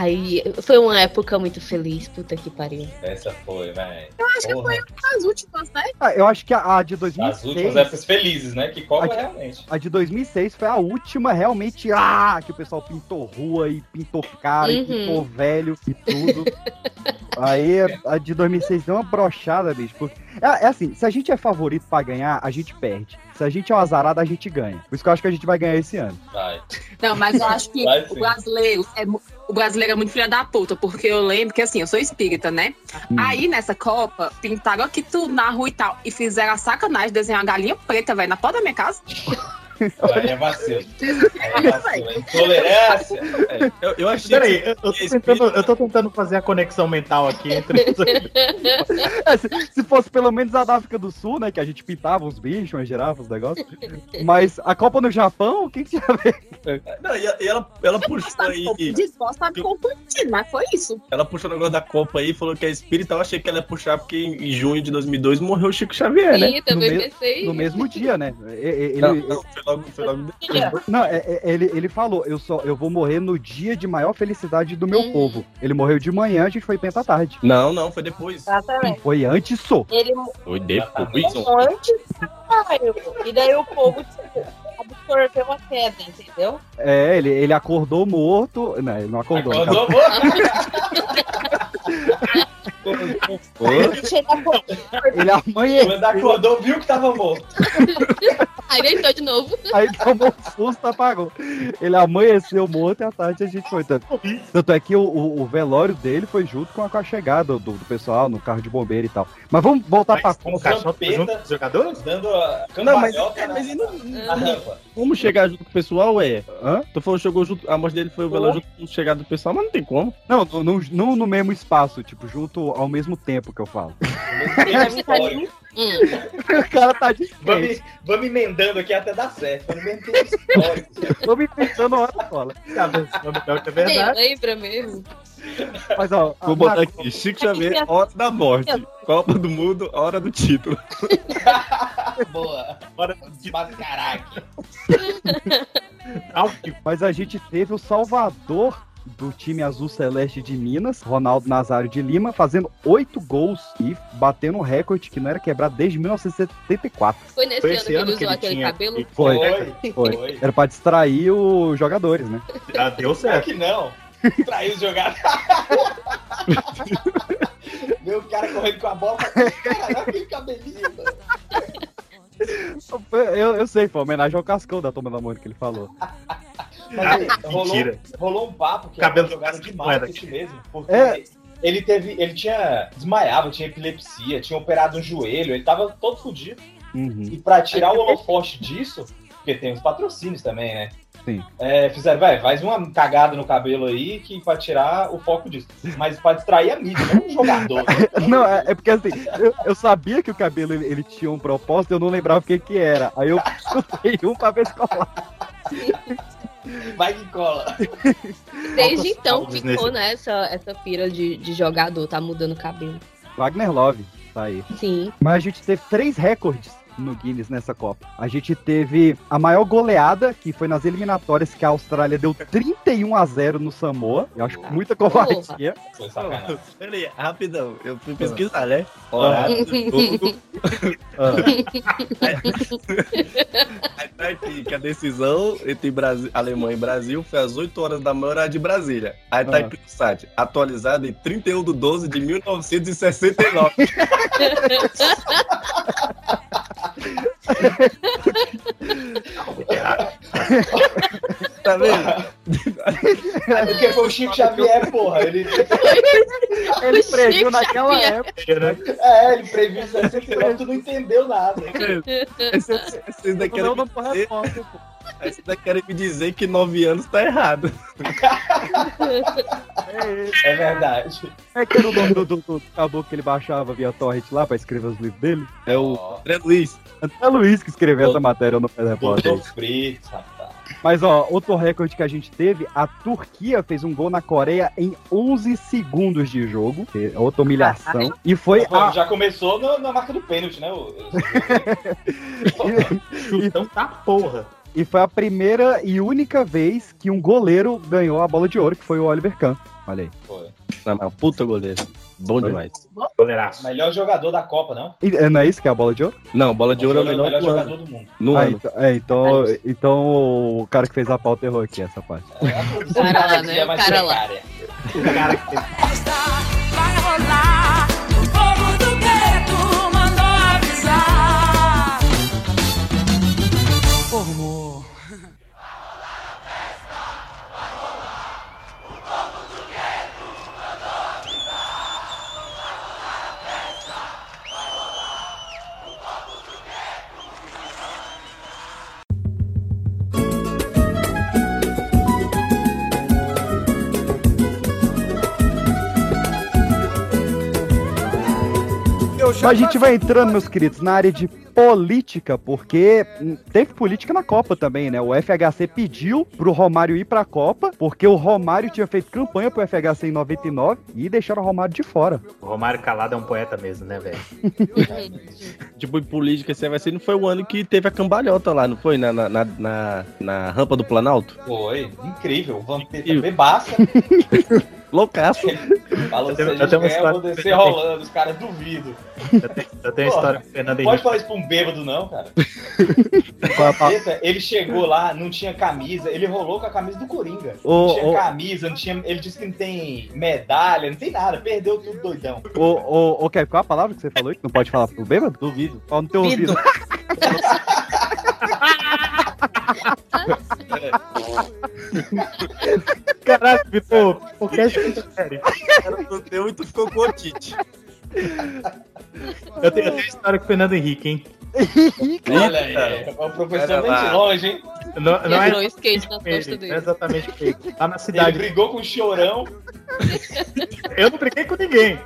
Ai, foi uma época muito feliz, puta que pariu. Essa foi, velho. Eu acho que foi uma das últimas, né? Ah, eu acho que a, a de As 2006... últimas épocas felizes, né? Que cobra de- realmente. A de 2006 foi a última realmente, ah, que o pessoal pintou rua e pintou cara e Uhum. pintou velho e tudo. Aí a de 2006 deu uma brochada, bicho. Porque... É, é assim, se a gente é favorito pra ganhar, a gente perde. Se a gente é um azarado, a gente ganha. Por isso que eu acho que a gente vai ganhar esse ano. Vai. Não, mas eu acho que o brasileiro é o brasileiro é muito filha da puta, porque eu lembro que assim, eu sou espírita, né? Aí nessa Copa, pintaram aqui tudo na rua e tal. E fizeram a sacanagem de desenhar uma galinha preta, velho, na porta da minha casa. Aí é vacilo. Aí é vacilo. É intolerância. Eu, eu achei Peraí, que- eu, tô tentando, eu tô tentando fazer a conexão mental aqui entre os É, se, se fosse pelo menos a da África do Sul, né? Que a gente pintava uns bichos, umas girafas, uns negócios. Mas a Copa no Japão, o que, que tinha a ver? Não, e e ela, ela puxou aí. Disposta a competir, mas foi isso. Ela puxou o negócio da Copa aí, falou que é espírita. Eu achei que ela ia puxar porque em em junho de 2002 morreu o Chico Xavier, né? Sim, também no, me- pensei. no mesmo dia, né? E- e- Ele, Não, foi foi depois. Não, é- é- ele, ele falou, eu, só, eu vou morrer no dia de maior felicidade do meu povo. Ele morreu de manhã, a gente foi penta à tarde. Não, não, foi depois. Exatamente. Foi antes, só. Ele Foi depois. morreu antes caralho. E daí o povo absorveu a queda, entendeu? É, ele, ele acordou morto. Não, ele não acordou. Acordou com- Ele amanheceu. Quando acordou, viu que tava morto. Aí deitou de novo. Aí tomou um susto, apagou. Ele amanheceu morto e à tarde a gente foi. Tanto, tanto é que o, o- o velório dele foi junto com a, com a chegada do, do pessoal no carro de bombeiro e tal. Mas vamos voltar pra Com campeta, jogadores? dando a Não, mas, é, mas e não, rampa. como chegar junto com o pessoal é. Hã? Tu falou que chegou junto, a morte dele foi o velório junto com a chegada do pessoal, mas não tem como. Não, no- no, não no mesmo espaço, tipo, junto ao mesmo tempo que eu falo. o cara tá de Vamos, vamos emendando aqui até dar certo. Vamos emendando me pensando hora fala. É Sim, lembra mesmo. Mas ó, Vou botar aqui, Chico Xavier, hora da morte. Copa do Mundo, hora do título. Boa. Bora desmascarar aqui. Mas a gente teve o salvador do time azul celeste de Minas, Ronaldo Nazário de Lima, fazendo oito gols e batendo um recorde que não era quebrado desde 1974. Foi nesse ano que ele usou aquele cabelo? Foi, Foi, foi. foi. Era pra distrair os jogadores, né? Ah, deu Será que não? Traiu os jogadores. Meu o cara correndo com a bola. Caralho, aquele cabelinho, mano. Eu, eu sei, foi uma homenagem ao Cascão da Toma da Mônica que ele falou. Mas aí, rolou, mentira. rolou um papo que Cabelo era jogado não de é marketing mesmo. Porque É. ele teve. Ele tinha. desmaiava, tinha epilepsia, tinha operado um joelho, ele tava todo fudido. Uhum. E pra tirar o holofote disso, porque tem os patrocínios também, né? Sim. É, fizeram, vai, faz uma cagada no cabelo aí que pra tirar o foco disso. Mas pra distrair a mídia, não um jogador. Não, é, é porque assim, eu, eu sabia que o cabelo ele, ele tinha um propósito, eu não lembrava o que que era. Aí eu chutei um pra ver se colava. Vai que cola. Desde então ficou nesse- nessa essa pira de, de jogador, tá mudando o cabelo. Wagner Love, tá aí. Sim. Mas a gente teve três recordes no Guinness nessa Copa. A gente teve a maior goleada, que foi nas eliminatórias, que a Austrália deu 31 a 0 no Samoa. Eu acho muita covardia. Foi sacanagem. Peraí, rapidão, eu fui pesquisar, né? Horário do jogo. Aí tá aqui que a decisão entre Brasil, Alemanha e Brasil foi às 8 horas da manhã, horário de Brasília. Aí tá Ah. aqui no site, atualizado em 31 de 12 de 1969. tá vendo? É porque foi o Chico Xavier, porra. Ele, Ele previu naquela época. é, ele previu 69, tu não entendeu nada. Esse, esse ainda querem me dizer, esse ainda querem me dizer que 9 anos tá errado. É verdade. É que era o nome do, do, do caboclo que ele baixava via torrent lá pra escrever os livros dele. É o André Luiz. André Luiz que escreveu essa matéria no Pé Repórter. Fritz, rapaz. Mas ó, outro recorde que a gente teve, a Turquia fez um gol na Coreia em 11 segundos de jogo, é outra humilhação. E foi Pô, a, Já começou na marca do pênalti, né? o- Chutão tá porra. E foi a primeira e única vez que um goleiro ganhou a bola de ouro, que foi o Oliver Kahn. Olha aí. Foi. Não, mas puta goleiro. Bom demais. Goleiraço. Melhor jogador da Copa, não? E- Não é isso que é a bola de ouro? Não, bola de ouro é o Melhor melhor, do jogador do mundo. No Ah, ano. então, é, então, então o cara que fez a pauta errou aqui essa parte. O cara lá, né? O cara lá. Vai rolar, Mas a gente vai entrando, meus queridos, na área de política, porque hum, teve política na Copa também, né? O FHC pediu pro Romário ir pra Copa, porque o Romário tinha feito campanha pro FHC em 99 e deixaram o Romário de fora. O Romário Calado é um poeta mesmo, né, velho? Tipo, em política, esse vai ser, não foi o ano que teve a cambalhota lá, não foi? Na, na, na, na- na rampa do Planalto? Foi, incrível. O Vampeta bebaça. Loucaço. Falou, Eu se a tenho- eu gente tenho uma ganhar, eu vou história- descer rolando. Os caras duvidam. Eu tenho a história com o Fernando Pode Henrique. falar isso pra um bêbado, não, cara. Ele chegou lá, não tinha camisa, ele rolou com a camisa do Coringa. Ô, não tinha ô. camisa, não tinha. Ele disse que não tem medalha, não tem nada, perdeu tudo doidão. Ô, ô, ô, Kevin, qual a palavra que você falou aí que não pode falar pro bêbado? Duvido. Ó, no teu ouvido. Caralho, Vitor, por que sério? Não deu e tu ficou com otite. Eu tenho, eu tenho a história com o Fernando Henrique, hein? Olha aí, é, o professor Pera vem de longe, hein? Não, não é o skate na ele, costa não é dele. exatamente ele. Lá na Ele cidade. brigou com o chorão. Eu não briguei com ninguém.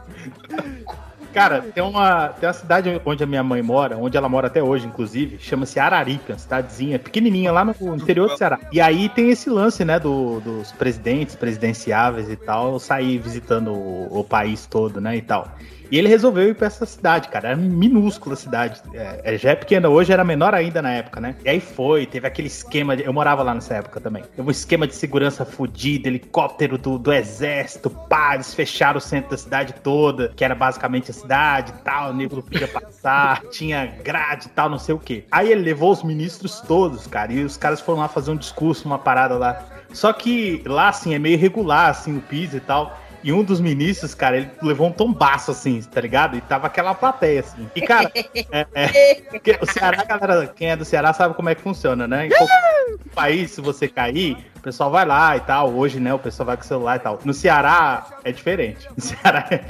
Cara, tem uma, tem uma cidade onde a minha mãe mora, onde ela mora até hoje, inclusive, chama-se Araripe, uma cidadezinha pequenininha lá no interior do Ceará. E aí tem esse lance, né, do- dos presidentes, presidenciáveis e tal, sair visitando o, o país todo, né, e tal. E ele resolveu ir pra essa cidade, cara. Era minúscula a cidade. É, é, já é pequena, hoje era menor ainda na época, né? E aí foi, teve aquele esquema. de- eu morava lá nessa época também. Teve um esquema de segurança fudido, helicóptero do, do exército, pá, eles fecharam o centro da cidade toda, que era basicamente a cidade e tal, o nego não podia passar, tinha grade e tal, não sei o quê. Aí ele levou os ministros todos, cara, e os caras foram lá fazer um discurso, uma parada lá. Só que lá, assim, é meio irregular, assim, o piso e tal. E um dos ministros, cara, ele levou um tombaço, assim, tá ligado? E tava aquela plateia, assim. E, cara, é, é, o Ceará, galera, quem é do Ceará sabe como é que funciona, né? Em qualquer país, se você cair, o pessoal vai lá e tal. Hoje, né, o pessoal vai com o celular e tal. No Ceará é diferente. No Ceará é.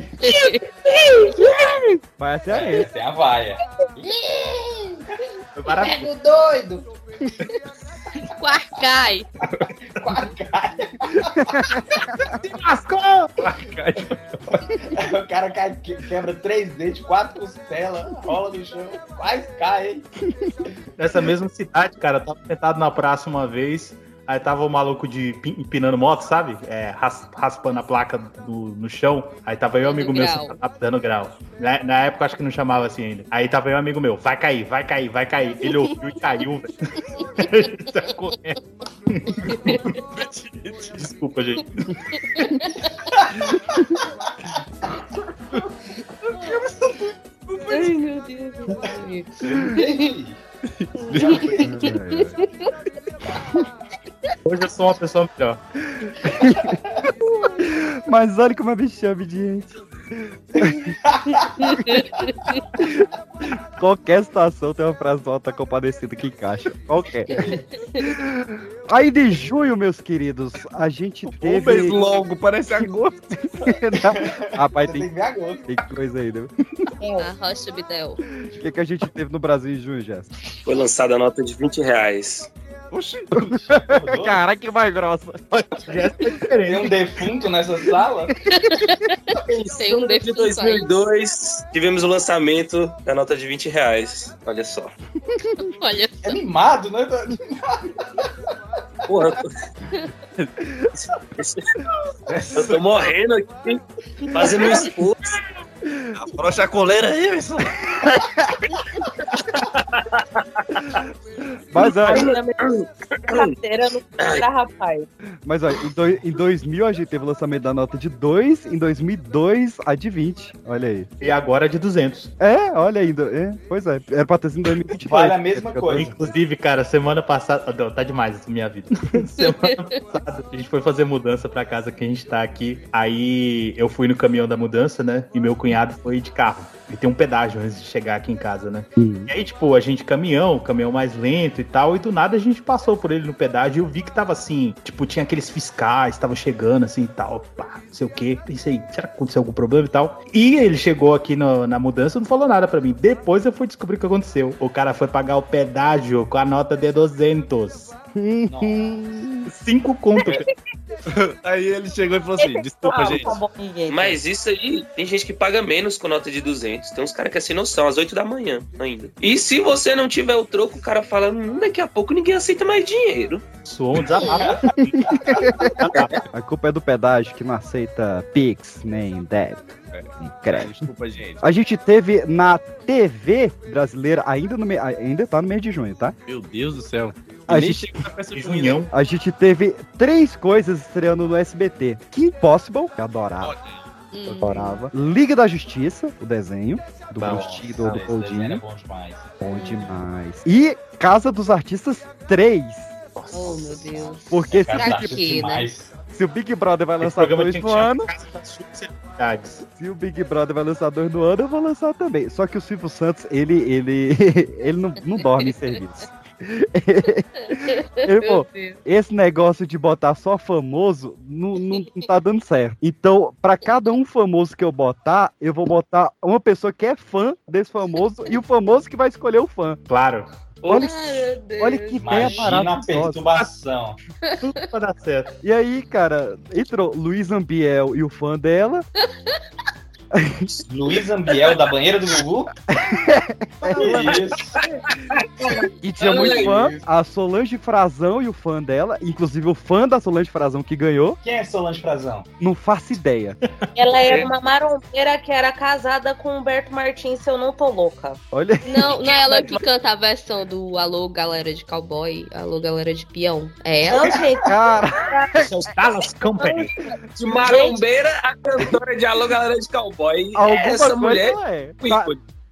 Vai até aí. Essa é a vaia. Foi maravilhoso. Pega o doido. Quarcai. Lascou! o cara cai, que- quebra três dentes, quatro costelas, rola no chão, quase cai, hein? Nessa mesma cidade, cara, eu tava sentado na praça uma vez. Aí tava o maluco de pi- empinando moto, sabe? É, ras- raspando a placa do- no chão. Aí tava eu amigo meu sentado, dando grau. Na, na época acho que não chamava assim ainda. Aí tava eu amigo meu, vai cair, vai cair, vai cair. Ele ouviu e caiu, velho. Ele saiu correndo. Desculpa, gente. Ai, meu Deus. Hoje eu sou uma pessoa melhor. Mas olha como a bicha é obediente. Qualquer situação tem uma frase do Alta Compadecida que encaixa. Qualquer. Aí de junho, meus queridos, a gente teve. mês longo, parece agosto. Rapaz, Tem tem, coisa aí, né? A Rocha Bidel. O que, que a gente teve no Brasil em junho, Jéssica? Foi lançada a nota de 20 reais. Oxi. Caraca, que mais grossa. Tem um defunto nessa sala? Tem um De defunto aí. 2002, tivemos o lançamento da nota de 20 reais. Olha só. Olha É animado, né? Porra, eu tô... eu tô morrendo aqui, fazendo um esforço. Afrouxa a coleira aí, Wilson. Mas olha, Carteira no cara, rapaz. mas olha em, em 2000 a gente teve o lançamento da nota de 2, em 2002 a de 20. Olha aí. E agora é de 200. É, olha aí. É, pois é, era pra ter sido em 2022. Vale a mesma coisa. Inclusive, cara, semana passada. Não, tá demais essa minha vida. semana passada, a gente foi fazer mudança pra casa que a gente tá aqui. Aí eu fui no caminhão da mudança, né? E meu cunhado foi de carro. E tem um pedágio antes de chegar aqui em casa, né? E aí, tipo, a gente caminhão, caminhão mais lento e tal, e do nada a gente passou por ele no pedágio e eu vi que tava assim, tipo, tinha aqueles fiscais, tava chegando assim e tal, pá, não sei o quê. Pensei, será que aconteceu algum problema e tal? E ele chegou aqui no- na mudança e não falou nada pra mim. Depois eu fui descobrir o que aconteceu. O cara foi pagar o pedágio com a nota de 200. Cinco conto. Aí ele chegou e falou assim: desculpa, Ah, gente. Mas isso aí, tem gente que paga menos com nota de 200. Tem uns caras que é sem noção, às 8 da manhã ainda. E se você não tiver o troco, o cara fala, hum, daqui a pouco ninguém aceita mais dinheiro. Suou um desabafo. A culpa é do pedágio que não aceita Pix, nem débito, nem crédito. Desculpa, gente. A gente teve na TV brasileira, ainda, no me... ainda tá no mês de junho, tá? Meu Deus do céu. A gente- chega na festa junina. A gente teve três coisas estreando no SBT. Que Impossible, que adorava. Eu adorava. Liga da Justiça, o desenho. Do Bom, Bruce do, do Paul era Dini. bom demais. Bom demais. E Casa dos Artistas 3. Oh, meu Deus. Porque se, o Big, né? se o Big Brother vai lançar dois no ano, Subcelebridades. se o Big Brother vai lançar dois no ano, eu vou lançar também. Só que o Silvio Santos, ele, ele, ele não, não dorme em serviço. Ele falou, esse negócio de botar só famoso não, não, não tá dando certo. Então, pra cada um famoso que eu botar, eu vou botar uma pessoa que é fã desse famoso e o famoso que vai escolher o fã. Claro. Olha, olha que ideia Imagina a perturbação. Tudo pra dar certo. E aí, cara, entrou Luiz Ambiel e o fã dela. Luiz Ambiel da banheira do Gugu? E tinha Olha muito fã, isso. a Solange Frazão e o fã dela, inclusive o fã da Solange Frazão que ganhou, Quem é Solange Frazão? não faço ideia. Ela era uma marombeira que era casada com o Humberto Martins, se eu não tô louca. Olha. Não, não é ela que canta a versão do Alô Galera de Cowboy, Alô Galera de Peão. É ela? Não, gente. Cara, Seus Dallas Company. De marombeira a cantora de Alô Galera de Cowboy. Alguma Essa mulher. é. Tá.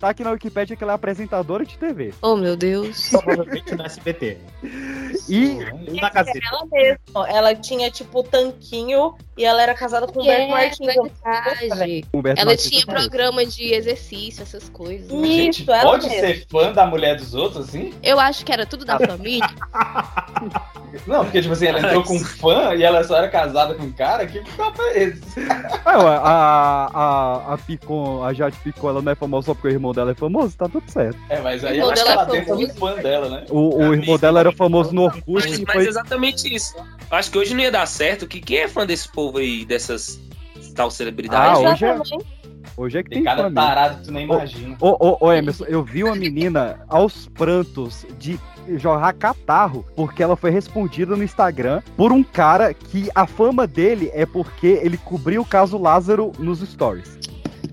Tá aqui na Wikipédia que ela é apresentadora de TV. Oh, meu Deus. Provavelmente no SBT. E Ou na Gazeta. Ela mesma. Ela tinha, tipo, tanquinho e ela era casada com o É, Humberto Martins. verdade. Humberto Ela Martins tinha também. programa de exercício, essas coisas. né? Gente, Isso, ela pode mesmo. ser fã da mulher dos outros, assim? Eu acho que era tudo da família. Não, porque, tipo assim, ela entrou com um fã e ela só era casada com um cara, que papo é esse? Ah, ué, a, a, a Picon, a Jade Picon, ela não é famosa só porque o irmão dela é famoso, tá tudo certo. É, mas aí O eu acho que dela ela é dentro do famoso. fã dela, né? O, o irmão dela era famoso no Orkut Mas, mas foi... exatamente isso. Eu acho que hoje não ia dar certo, que quem é fã desse povo aí, dessas tal Ah, celebridades? hoje é, hoje é que Tem tem cada fã tarado que tu nem imagina. Ô, ô, ô, Emerson, eu vi uma menina aos prantos de jorrar catarro porque ela foi respondida no Instagram por um cara que a fama dele é porque ele cobriu o caso Lázaro nos stories.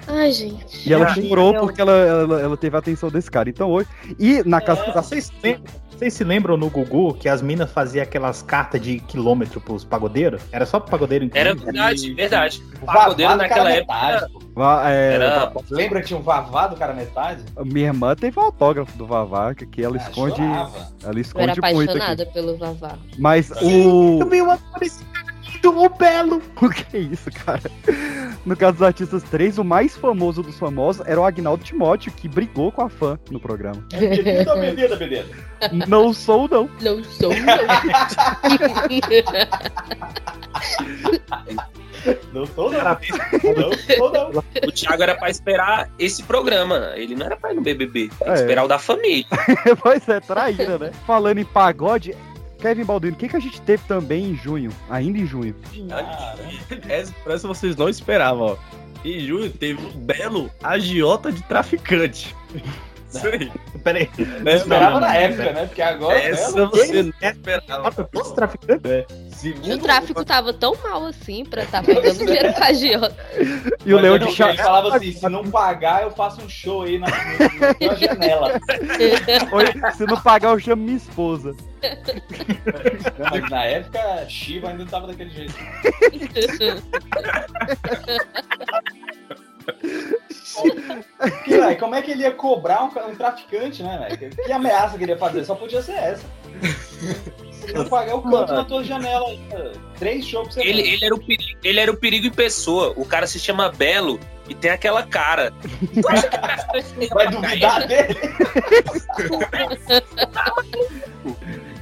Ai, gente. E ela Ah, chorou meu. porque ela, ela, ela teve a atenção desse cara. Então hoje. E na casa Tá, Vocês se lembram no Gugu que as minas faziam aquelas cartas de quilômetro pros pagodeiros? Era só pro pagodeiro Era inclusive? verdade, verdade. O pagodeiro naquela época metade. Va- é, era. Lembra que tinha um Vavá do cara metade? Minha irmã teve o autógrafo do Vavá, que que ela Ah, esconde. chorava. Ela Eu era esconde muito apaixonada aqui. pelo Vavá. Mas Eu o. vi uma do o Belo. O que é isso, cara? No caso dos artistas 3, o mais famoso dos famosos era o Agnaldo Timóteo, que brigou com a fã no programa. É Bededa ou Bededa, Bededa? Não sou, não. Não sou, não. Não tô, não. Não tô, não. O Thiago era pra esperar esse programa. Ele não era pra ir no BBB. Que É. esperar o da família. pois é, traíra, né? Falando em pagode, Kevin Baldwin, o que, que a gente teve também em junho? Ainda em junho. Essa, essa vocês não esperavam, ó. Em junho teve um belo agiota de traficante. Isso aí. Peraí. Né, Esperava na época, né? Porque agora. Essa Belo- você não esperava. Posso traficante? É. O tráfico tava tão mal assim pra estar pegando dinheiro com a agiota. E o Leão de Chá. Ele falava assim: se não pagar, eu faço um show aí na, na, na janela. Oi, Se não pagar, eu chamo minha esposa. Na época, Shiva ainda não tava daquele jeito. Que, véi, como é que ele ia cobrar um, um traficante, né, velho? Que ameaça que ele ia fazer? Só podia ser essa. Não pagar, eu canto na tua janela ainda. Três shows pra você Ele, ele, era o perigo, ele era o perigo em pessoa. O cara se chama Belo e tem aquela cara. Vai duvidar dele?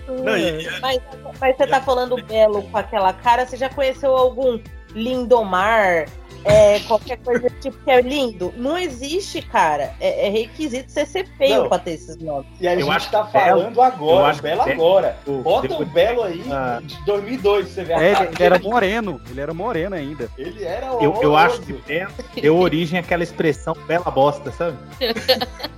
Não, e- Mas, mas você tá falando belo com aquela cara, você já conheceu algum Lindomar, é, qualquer coisa tipo que é lindo. Não existe, cara. É, é requisito você ser feio Não. pra ter esses nomes. E a Eu gente acho tá que Belo- falando agora, Belo que agora. Bota depois- o Belo aí Ah. de 2002 pra você a É, cara ele, ele era moreno, ele era moreno ainda. Ele era Eu, eu acho que Belo deu origem àquela expressão bela bosta, sabe?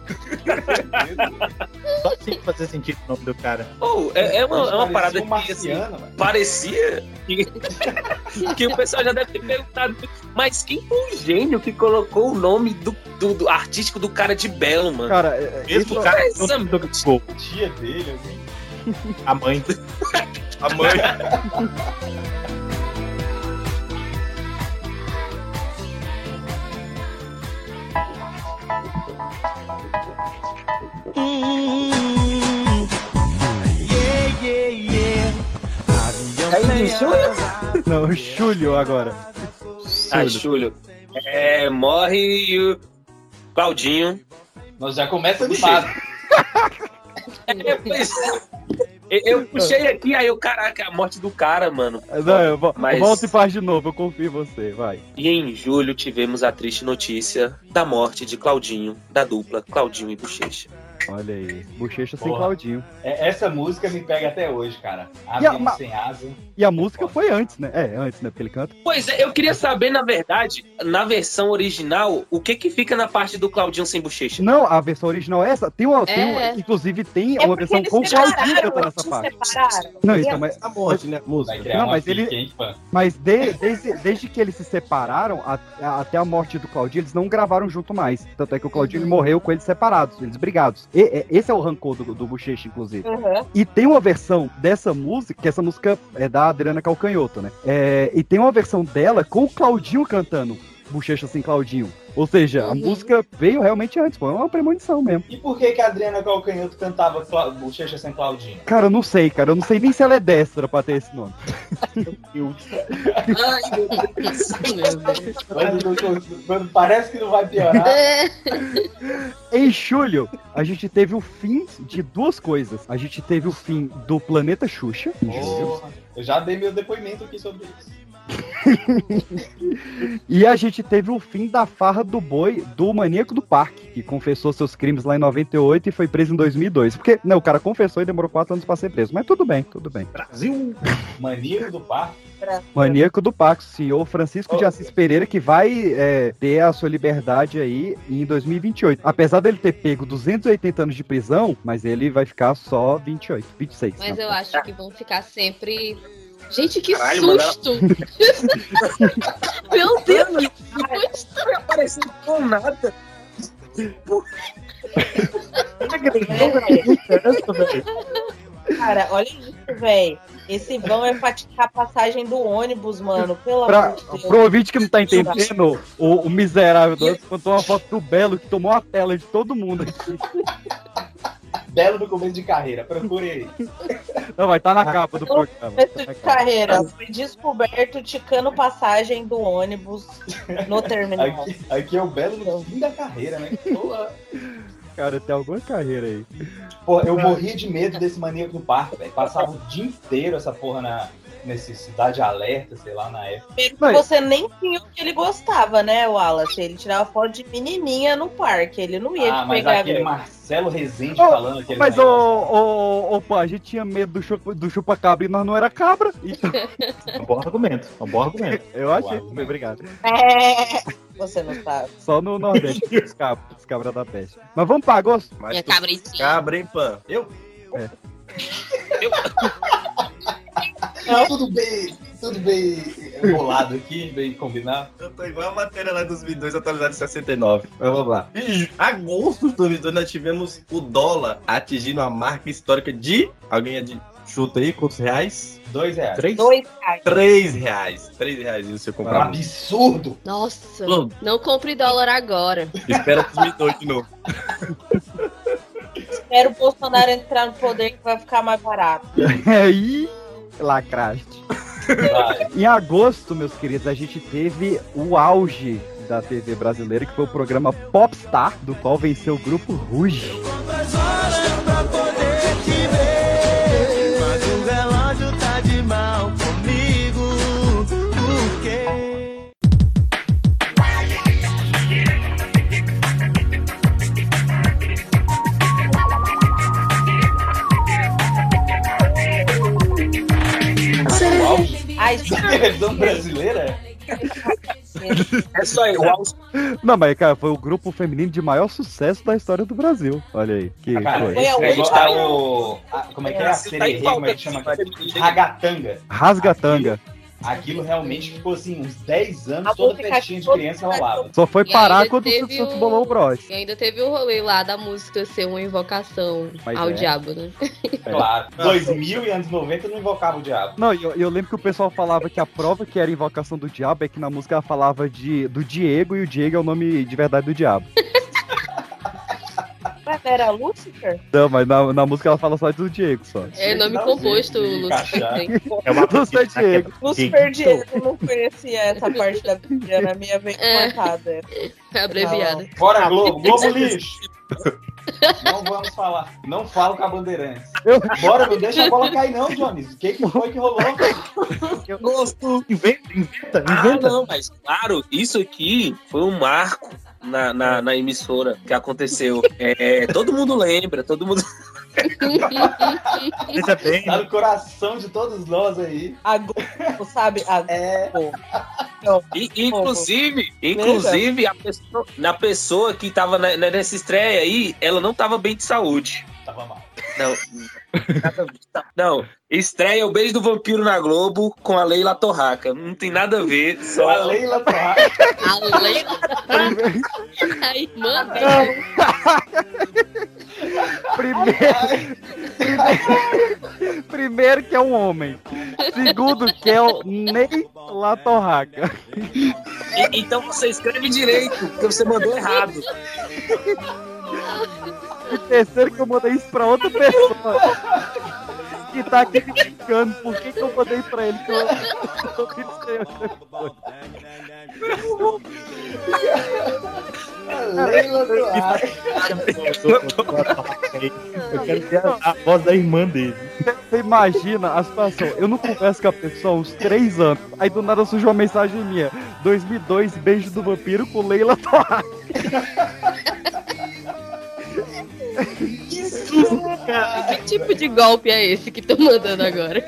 Só assim que fazer sentido o nome do cara. Pô, é, é uma, é uma parada um que marciano, assim, mano. parecia que, que o pessoal já deve ter perguntado, mas quem foi o gênio que colocou o nome do, do- do artístico do cara de Belo, mano? Cara, é- é- Mesmo isso- cara essa- não do Google, Tia dele, assim. a mãe. A mãe. Aí, Júlio? Não, Julio agora. Ah, Júlio. É, morre o Claudinho. Nós já começa animado. É, pois- eu, eu puxei aqui, aí eu, caraca, a morte do cara, mano. Não, eu, vo- Mas- Volta e faz de novo, eu confio em você, vai. E em julho tivemos a triste notícia da morte de Claudinho, da dupla Claudinho e Bochecha. Olha aí, bochecha sem. Claudinho. É, Essa música me pega até hoje, cara. E a ma- sem asa. E a música foi antes, né? É, antes, né? Porque ele canta. Pois é, eu queria saber, na verdade, na versão original, o que que fica na parte do Claudinho sem bochecha? Não, a versão original é essa. Tem uma, tem uma- É. inclusive tem É uma versão com o Claudinho cantando essa eles parte. separaram. Não, então, a- mas, A morte, né? Música. Não, mas ele- hein, mas de- desde, desde que eles se separaram, a- a- até a morte do Claudinho, eles não gravaram junto mais. Tanto é que o Claudinho morreu com eles separados, eles brigados. E- é- esse é o rancor do, do Bochecha, inclusive. Uhum. E tem uma versão dessa música, que essa música é da Adriana Calcanhoto, né? É, e tem uma versão dela com o Claudinho cantando Bochecha sem Claudinho. Ou seja, a música veio realmente antes, foi uma premonição mesmo. E por que que a Adriana Calcanhoto cantava Cla... Bochecha sem Claudinho? Cara, eu não sei, cara. Eu não sei nem se ela é destra pra ter esse nome. Ai, meu Deus. Quando, quando- quando parece que não vai piorar. Em julho, a gente teve o fim de duas coisas. A gente teve o fim do Planeta Xuxa. Porra, eu já dei meu depoimento aqui sobre isso. E a gente teve o fim da farra do boi do maníaco do parque, que confessou seus crimes lá em 98 e foi preso em 2002. Porque, não, o cara confessou e demorou quatro anos pra ser preso. Mas tudo bem, tudo bem. Brasil! Maníaco do parque. Maníaco do parque, senhor Francisco de Assis Pereira, que vai é, ter a sua liberdade aí em 2028. Apesar dele ter pego 280 anos de prisão, mas ele vai ficar só 28, 26. Mas né? eu acho que vão ficar sempre. Gente, que Caralho, susto! Meu Deus! Não apareceu com nada. Cara, olha isso, velho. Esse vão é pra tirar a passagem do ônibus, mano. Pelo Pra, amor de Deus. pro ouvinte que não tá entendendo, o, o miserável do outro contou uma foto do Belo que tomou a tela de todo mundo. aqui. Belo no começo de carreira, procure aí. Não, vai estar tá na capa do programa. Começo de carreira. Foi descoberto ticando passagem do ônibus no terminal. Aqui, aqui é o Belo no fim da carreira, né? Porra. Cara, tem alguma carreira aí. Pô, eu morria de medo desse maníaco do parque, velho. Passava o dia inteiro essa porra na, nesse Cidade Alerta, sei lá, na época. Porque Você nem tinha o que ele gostava, né, Wallace? Ele tirava foto de menininha no parque. Ele não ia Ah, te mas pegar. aquele. Marcelo Rezende Ô, falando aquele Mas, ô, ô, ô, a gente tinha medo do chupa, do chupa cabra e nós não era cabra. Então, É um bom argumento. É um bom argumento. eu achei. Obrigado. É, você não sabe. Só no Nordeste os cabras, os cabras da peste. Mas vamos pra agosto? Mas Minha tu- cabritinha. Cabra, hein, Pan? Eu? Não, tudo bem, tudo bem bolado aqui, bem combinado. Eu tô igual a matéria lá de 2002, atualizada em 69. Mas vamos lá. Em agosto de 2002, nós tivemos o dólar atingindo a marca histórica de. Alguém é de chuta aí? Quantos reais? Dois reais. Três? Dois reais. Três reais. Três reais você Um comprar. absurdo. Nossa, Hum. não compre dólar agora. Espera 2002 de novo. Espera o Bolsonaro entrar no poder que vai ficar mais barato. Aí, lacraste. Em agosto, meus queridos, a gente teve o auge da TV brasileira, que foi o programa Popstar, do qual venceu o grupo Ruge. Mas televisão brasileira? É só igual. Não, mas, cara, foi o grupo feminino de maior sucesso da história do Brasil. Olha aí. Que Ah, Cara, foi. esse negócio tá o. a- como é que é? A Você tá igual como é que chama? Ragatanga. Rasgatanga. Aquilo realmente ficou assim, uns 10 anos, A toda festinha de criança rolava. Só foi parar quando o Santos o- bolou o Bros. E ainda teve o rolê lá da música ser uma invocação Mas ao é. diabo, né? Claro. 2000 e anos 90 não invocava o diabo. Não, eu, eu lembro que o pessoal falava que a prova que era invocação do diabo é que na música ela falava de, do Diego e o Diego é o nome de verdade do diabo. Era Lúcifer? Não, mas na, na música ela fala só do Diego só. É nome um composto, Lúcifer. É uma Lúcia Diego. Lúcifer Diego, eu não conhecia essa parte da Bíblia, na minha vez É. cortada. Abreviada. Bora, Globo, Globo lixo. Não vamos falar. Não falo com a Bandeirantes. Bora, não deixa a bola cair, não, Jones. O que, que foi que rolou? Gosto. Inventa, inventa, Ah, inventa. não, mas claro, isso aqui foi um marco na, na, na emissora que aconteceu. É, todo mundo lembra, todo mundo. Pensa bem. Tá no coração de todos nós aí. A Globo, sabe? A É. Não, E, inclusive, inclusive a pessoa, na pessoa que tava na- nessa estreia aí, ela não tava bem de saúde. Tava mal. Não. Não, estreia o Beijo do Vampiro na Globo com a Leila Torraca. Não tem nada a ver. Só A Leila tá. A Leila. A irmã dela. Primeiro, primeiro, primeiro que é um homem. Segundo que é o Ney Latorraca. E- então você escreve direito, porque você mandou errado. E terceiro que eu mandei isso pra outra pessoa. Que tá aqui me brincando. Por que, que eu mandei pra ele? Que eu, eu vi isso aí depois. A Leila tá. Eu quero ter a, a voz da irmã dele. Você imagina a situação. Eu não converso com a pessoa há uns três anos. Aí do nada surgiu uma mensagem minha. 2002, beijo do vampiro com Leila Torraca. Que susto, cara. Que tipo de golpe é esse que tô mandando agora?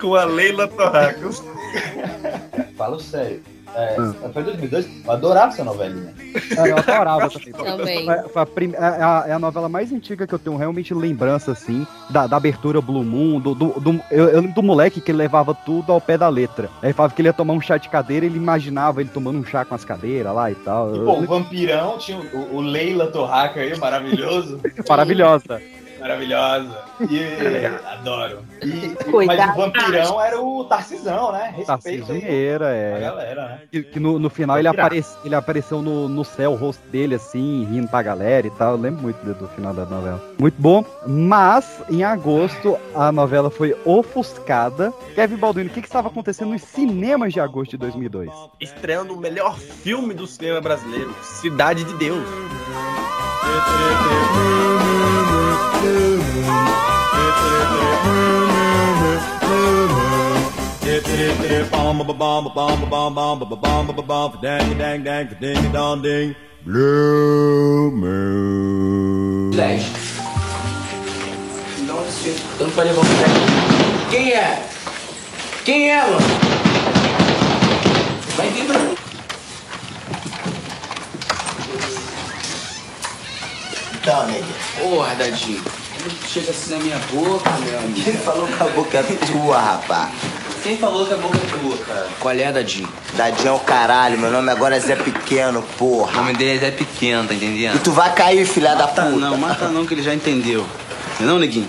Com a Leila Torracos. Falo sério. É, Foi 2002? Eu adorava essa novelinha. Ah, Eu adorava também. Também. Foi- a prim- é, a, é a novela mais antiga que eu tenho realmente lembrança, assim, da, da abertura Blue Moon, do, do, do- eu, eu lembro do moleque que ele levava tudo ao pé da letra. Aí falava que ele ia tomar um chá de cadeira, ele imaginava ele tomando um chá com as cadeiras lá e tal. E, pô, o vampirão tinha o, o Leila Torraca aí, maravilhoso. Maravilhosa. Maravilhosa. E, adoro. E- mas Cuidado. o vampirão era o Tarcisão, né? Respeito aí Vieira, a é. galera, né? Que, que no, no final ele, ele apareceu no, no céu, o rosto dele assim, rindo pra galera e tal. Eu lembro muito do, do final da novela. Muito bom. Mas, em agosto, a novela foi ofuscada. Kevin Baldwin, o que, que estava acontecendo nos cinemas de agosto de 2002? Estreando o melhor filme do cinema brasileiro, Cidade de Deus. Blue Moon. 10. Não, eu não levar um Quem é? Quem é, mano? Vai vir pra mim. Então, nega. Porra, Dadinho. Chega assim na minha boca, meu amigo. Quem falou que a boca é tua, rapá? Quem falou que a boca é tua, cara? Qual é, Dadinho? Dadinho é o caralho, meu nome agora é Zé Pequeno, porra. O nome dele é Zé Pequeno, tá entendendo? E tu vai cair, filha da Mata puta. não, mata não, que ele já entendeu. Não, é não, neguinho?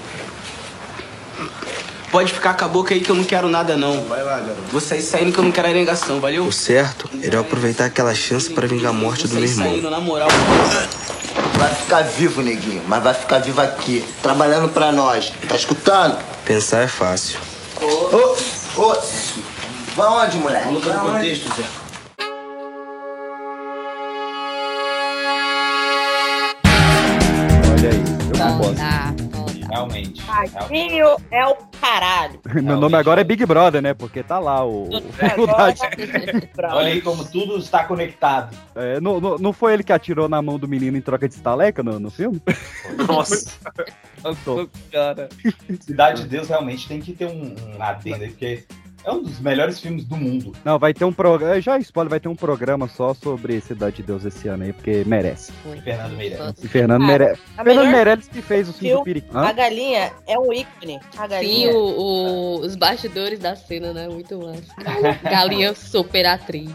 Pode ficar com a boca aí que eu não quero nada, não. Vai lá, garoto. Vou sair saindo que eu não quero arengação, valeu? O certo era eu aproveitar aquela chance pra vingar a morte do meu irmão. saindo, na moral. Vai ficar vivo, neguinho, mas vai ficar vivo aqui, trabalhando pra nós. Tá escutando? Pensar é fácil. Ô, ô, vai onde, moleque? No onde? contexto, Zé. Olha aí, eu não posso. Realmente. Aquinho é o caralho. Meu nome agora é Big Brother, né? Porque tá lá o. Dadinho. Olha aí como tudo está conectado. É, não, não, não foi ele que atirou na mão do menino em troca de estaleca no, no filme? Nossa. Cidade de Deus realmente tem que ter um, um adendo aí, porque É um dos melhores filmes do mundo. Não, vai ter um programa. Já spoiler, vai ter um programa só sobre Cidade de Deus esse ano aí, porque merece. Fernando Meirelles. E Fernando Ah, Meirelles. a Fernando Meirelles que fez o filme do Viu? Periquito. A galinha é um ícone. A Sim, galinha. o- o- os bastidores da cena, né? Muito massa. Galinha super atriz.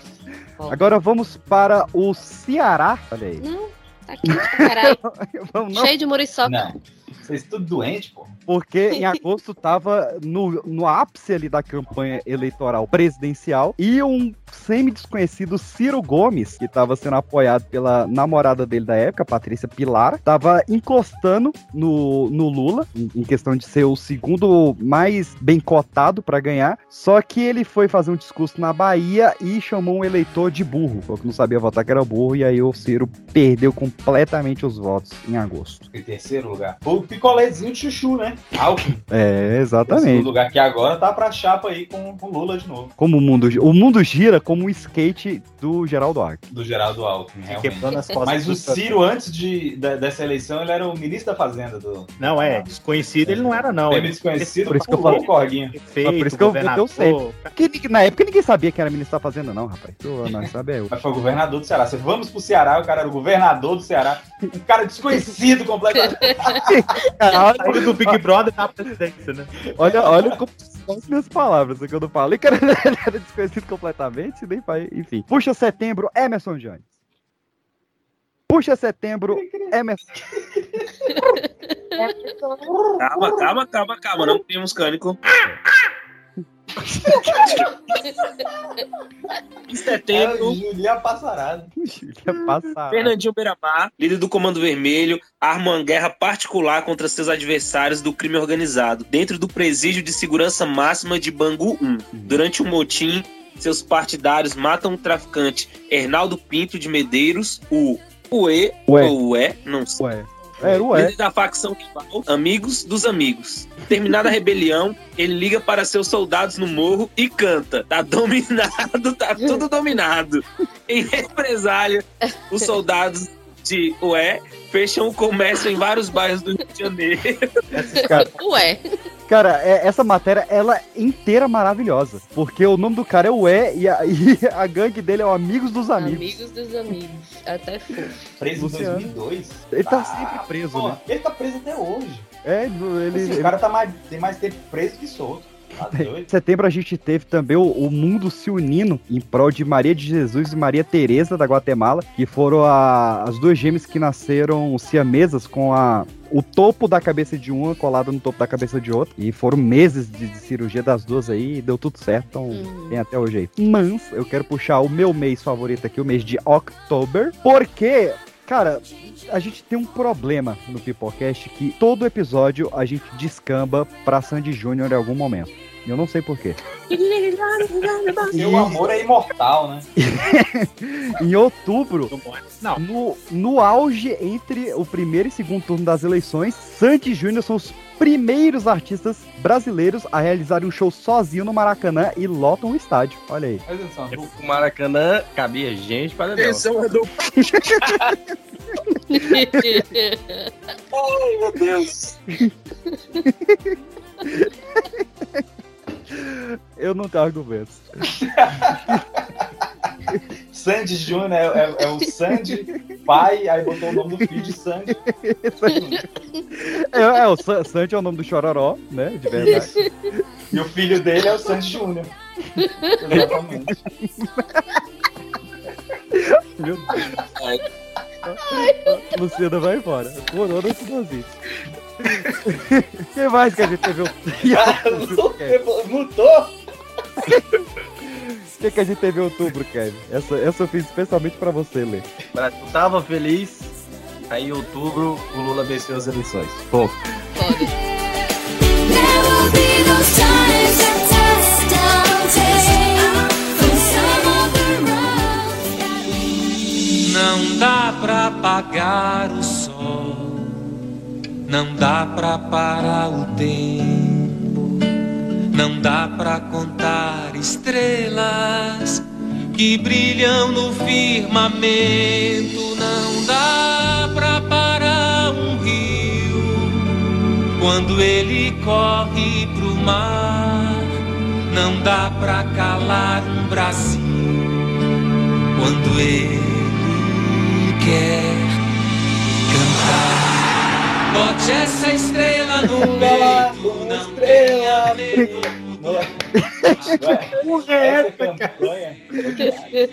Ó. Agora vamos para o Ceará. Olha aí. Não, tá quente pra caralho. Cheio de muriçoca. Não. Vocês tudo doente, pô. Porque em agosto tava no, no ápice ali da campanha eleitoral presidencial e um semi-desconhecido Ciro Gomes, que tava sendo apoiado pela namorada dele da época, Patrícia Pilar, tava encostando no, no Lula, em, em questão de ser o segundo mais bem cotado pra ganhar. Só que ele foi fazer um discurso na Bahia e chamou um eleitor de burro, falou que não sabia votar que era burro, e aí o Ciro perdeu completamente os votos em agosto. Em terceiro lugar. O picolézinho de chuchu, né? Alckmin. É, exatamente. lugar que agora tá pra chapa aí com o Lula de novo. Como o mundo, o mundo gira como o skate do Geraldo Alckmin. Do Geraldo Alckmin, realmente. Mas o Ciro, antes de, da- dessa eleição, ele era o ministro da Fazenda do. Não, é, desconhecido ele não era, não. Ele- desconhecido, por isso que eu falei. o corguinho. Feito, por isso que eu o governador. sempre. Porque na época ninguém sabia que era ministro da Fazenda, não, rapaz. Tu, nós sabe é eu. Mas foi o governador do Ceará. Você vamos pro Ceará, o cara era o governador do Ceará. Um cara desconhecido completamente. Saída do Big Brother na presidência, né? Olha, olha como são as minhas palavras que eu não falei, cara. Ele era desconhecido completamente, nem vai. Enfim. Puxa setembro, Emerson Jones. Puxa setembro, Emerson. Calma, calma, calma, calma. Não temos cânico. Em setembro, Julia Passarada. Julia Passarada. Fernandinho Beirabá, líder do Comando Vermelho, arma uma guerra particular contra seus adversários do crime organizado, dentro do presídio de segurança máxima de Bangu 1. Durante um motim, seus partidários matam o traficante Hernaldo Pinto de Medeiros, o Ué, Ué. ou Ué, não sei. Ué. Era o Líder da facção rival, Amigos dos Amigos. Terminada a rebelião, ele liga para seus soldados no morro e canta. Tá dominado, tá tudo dominado. Em represália, os soldados de Ué fecham o comércio em vários bairros do Rio de Janeiro. Ué. Cara, é- essa matéria, ela é inteira maravilhosa. Porque o nome do cara é o E e a, e a gangue dele é o Amigos dos Amigos. Amigos dos amigos. Até fofo. Preso em Luciano. 2002. Ele tá Ah, sempre preso, pô, né? Ele tá preso até hoje. É, ele, Assim, ele- o cara tá mais, tem mais tempo preso que solto. Tá? Em setembro a gente teve também o, o mundo se unindo em prol de Maria de Jesus e Maria Teresa da Guatemala, que foram a- as duas gêmeas que nasceram siamesas com a o topo da cabeça de uma colado no topo da cabeça de outra. E foram meses de, de cirurgia das duas aí e deu tudo certo. Então tem até hoje aí. Mas eu quero puxar o meu mês favorito aqui, o mês de October, porque. Cara, a gente tem um problema no Pipocast que todo episódio a gente descamba pra Sandy Júnior em algum momento. E eu não sei porquê. Seu amor é imortal, né? em outubro, Não. no, no auge entre o primeiro e segundo turno das eleições, Sandy Júnior são os primeiros artistas brasileiros a realizarem um show sozinho no Maracanã e lotam o estádio. Olha aí. Atenção, O Maracanã cabia gente para. Atenção, Edu. Ai, meu Deus. Eu não tenho argumentos. Sandy Júnior é, é- é o Sandy pai, aí botou o nome do filho de Sandy. É, é, o Sa- Sandy é o nome do Chororó, né? De verdade. E o filho dele é o Sandy Júnior. Exatamente. Meu Deus. Luciana vai embora. Corona Sinusite. Quem mais que a gente teve? o- Mutou? O que, que a gente teve em outubro, Kevin? Essa, essa eu fiz especialmente pra você ler. O Brasil tava feliz, aí em outubro o Lula venceu as eleições. Ponto. Não dá pra apagar o sol, não dá pra parar o tempo, não dá pra contar estrelas que brilham no firmamento, não dá pra parar um rio quando ele corre pro mar, Não dá pra calar um Brasil quando ele quer cantar. Bote essa estrela no meio, não tenha medo. Porra, é essa?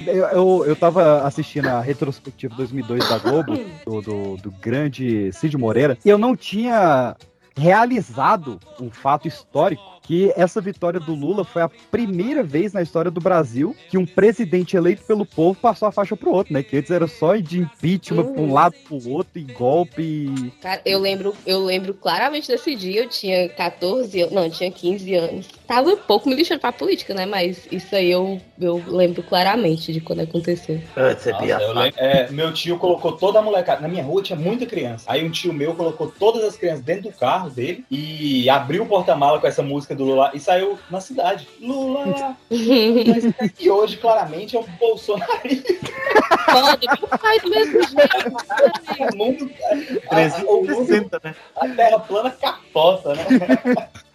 Eu, eu, eu tava assistindo a retrospectiva 2002 da Globo, do, do, do grande Cid Moreira, e eu não tinha realizado um fato histórico que essa vitória do Lula foi a primeira vez na história do Brasil que um presidente eleito pelo povo passou a faixa pro outro, né? Que antes era só de impeachment pra um lado pro outro, e golpe. e- Cara, eu lembro, eu lembro claramente desse dia, eu tinha 14, anos- não, eu tinha 15 anos. Tava um pouco me lixando pra política, né? Mas isso aí eu, eu lembro claramente de quando aconteceu. Nossa, eu lembro- é, meu tio colocou toda a molecada. Na minha rua tinha muita criança. Aí um tio meu colocou todas as crianças dentro do carro dele e abriu o porta-mala com essa música do Lula e saiu na cidade. Lula! Mas e hoje, claramente, é um bolsonarista. Meu pai do mesmo jeito. O mundo, a, a- o mundo, né? a terra plana capota, né?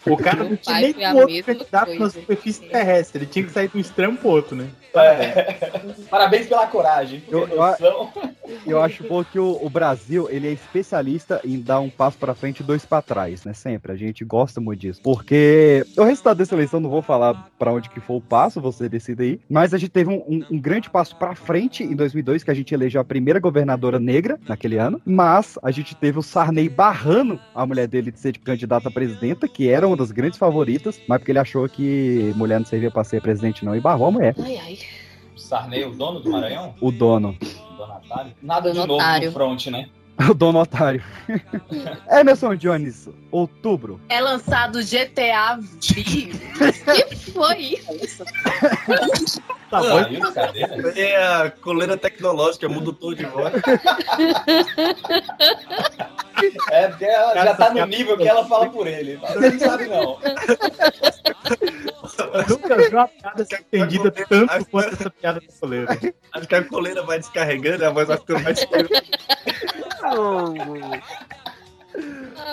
O cara não tinha nem um outro candidato na superfície terrestre. Ele tinha que sair de um extremo pro outro, né? É. Parabéns pela coragem. Eu- eu Eu acho bom que o, o Brasil, ele é especialista em dar um passo pra frente e dois pra trás, né? Sempre. A gente gosta muito disso. Porque o resultado dessa eleição, não vou falar pra onde que foi o passo, você decide aí. Mas a gente teve um, um- um grande passo pra frente em 2002, que a gente elegeu a primeira governadora negra naquele ano. Mas a gente teve o Sarney barrando a mulher dele de ser de candidata a presidenta, que era uma das grandes favoritas, mas porque ele achou que mulher não servia pra ser presidente não, e barrou a mulher. Ai, ai. Sarney, o dono do Maranhão? O dono. Donatário? Nada de novo no front, né? O dono otário. Emerson Jones, outubro. É lançado GTA V. que foi isso? Tá bom. brincadeira. É a coleira tecnológica, muda o tom de voz. É, porque ela já tá no nível que ela fala por ele. Você não sabe, não. Eu nunca vi uma piada ser entendida tanto quanto essa piada da coleira. Acho que a coleira vai descarregando e a voz vai ficando mais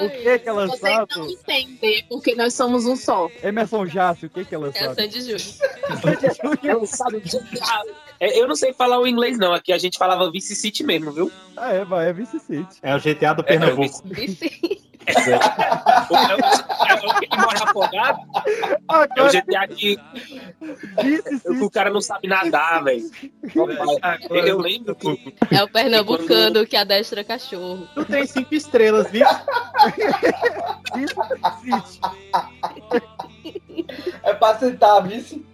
O que que é Vocês lançado? não entendem, porque nós somos um só. Emerson Jassi, o que que é É lançado? Sandy Júnior. É lançado. É, eu não sei falar o inglês, não. Aqui a gente falava Vice City mesmo, viu? Ah, é, vai, é Vice City. É o GTA do Pernambuco. O, é o, é o que morre afogado. É o GTA que, o cara não sabe nadar, velho. Eu lembro que É o pernambucano que adestra cachorro. Tu tem cinco estrelas, viu? É pra sentar, vice.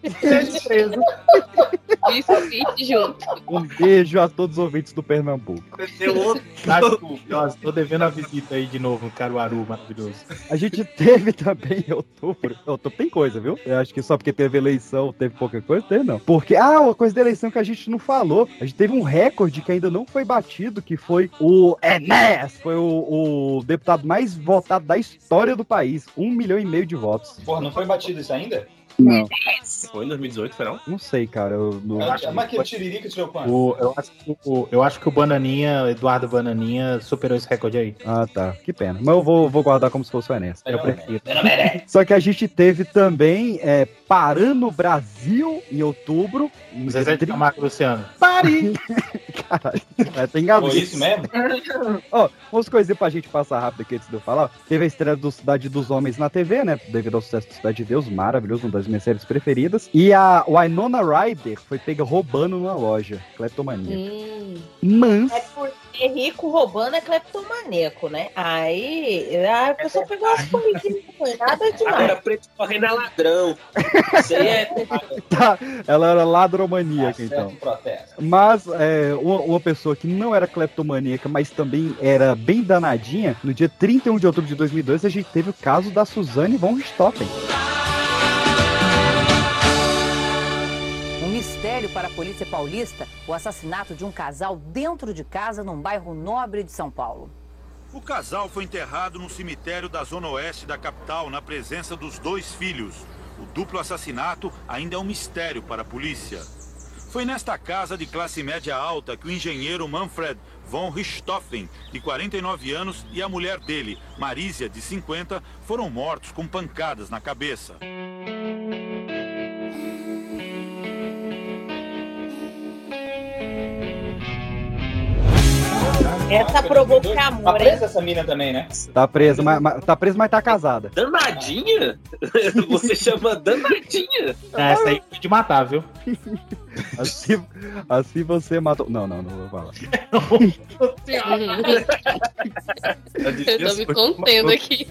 Isso, City junto. Um beijo a todos os ouvintes do Pernambuco. Que nós tô devendo a visita aí de novo no Caruaru, maravilhoso. A gente teve também em outubro. Outubro tem coisa, viu? Eu acho que só porque teve eleição, teve pouca coisa, teve não. Porque, ah, uma coisa da eleição que a gente não falou. A gente teve um recorde que ainda não foi batido, que foi o Enéas. Foi o, o deputado mais votado da história do país. Um milhão e meio de votos. Porra, não foi batido isso ainda? Não. Foi em 2018, foi não? Não sei, cara. Eu, não... Mas que o Tiririca tirou quanto? O, eu, acho que o, eu acho que o Bananinha, Eduardo Bananinha, superou esse recorde aí. Ah, tá. Que pena. Mas eu vou, vou guardar como se fosse o Enéas. Eu prefiro. Só que a gente teve também é, Parando Brasil em outubro. Zezé de Camargo Luciano. Pare! Caralho, é, tem garoto. Foi isso mesmo? Ó, umas coisinhas pra gente passar rápido aqui antes de eu falar. Teve a estreia do Cidade dos Homens na TV, né? Devido ao sucesso do Cidade de Deus, maravilhoso, uma das minhas séries preferidas. E a Winona Ryder foi pega roubando numa loja. Cleptomania. Hum. Mas. É porque rico roubando é cleptomaníaco, né? Aí a pessoa pegou as corridinhas, não foi nada demais. agora preto correndo é ladrão. Isso aí é. Tá, ela era ladromaníaca, então. Certo protesto. Mas é, uma, uma pessoa que não era cleptomaníaca, mas também era bem danadinha, no dia 31 de outubro de 2002, a gente teve o caso da Suzane von Richthofen. Mistério para a polícia paulista, o assassinato de um casal dentro de casa num bairro nobre de São Paulo. O casal foi enterrado no cemitério da zona oeste da capital, na presença dos dois filhos. O duplo assassinato ainda é um mistério para a polícia. Foi nesta casa de classe média alta que o engenheiro Manfred von Richthofen, de 49 anos, e a mulher dele, Marísia, de 50, foram mortos com pancadas na cabeça. Essa provou que é Tá amor, hein? presa essa mina também, né? Tá presa, mas, mas- tá presa, mas tá casada. Danadinha? Você chama danadinha? Essa aí foi de matar, viu? Assim, assim você matou. Não, não, não vou falar. Eu tô me contendo aqui.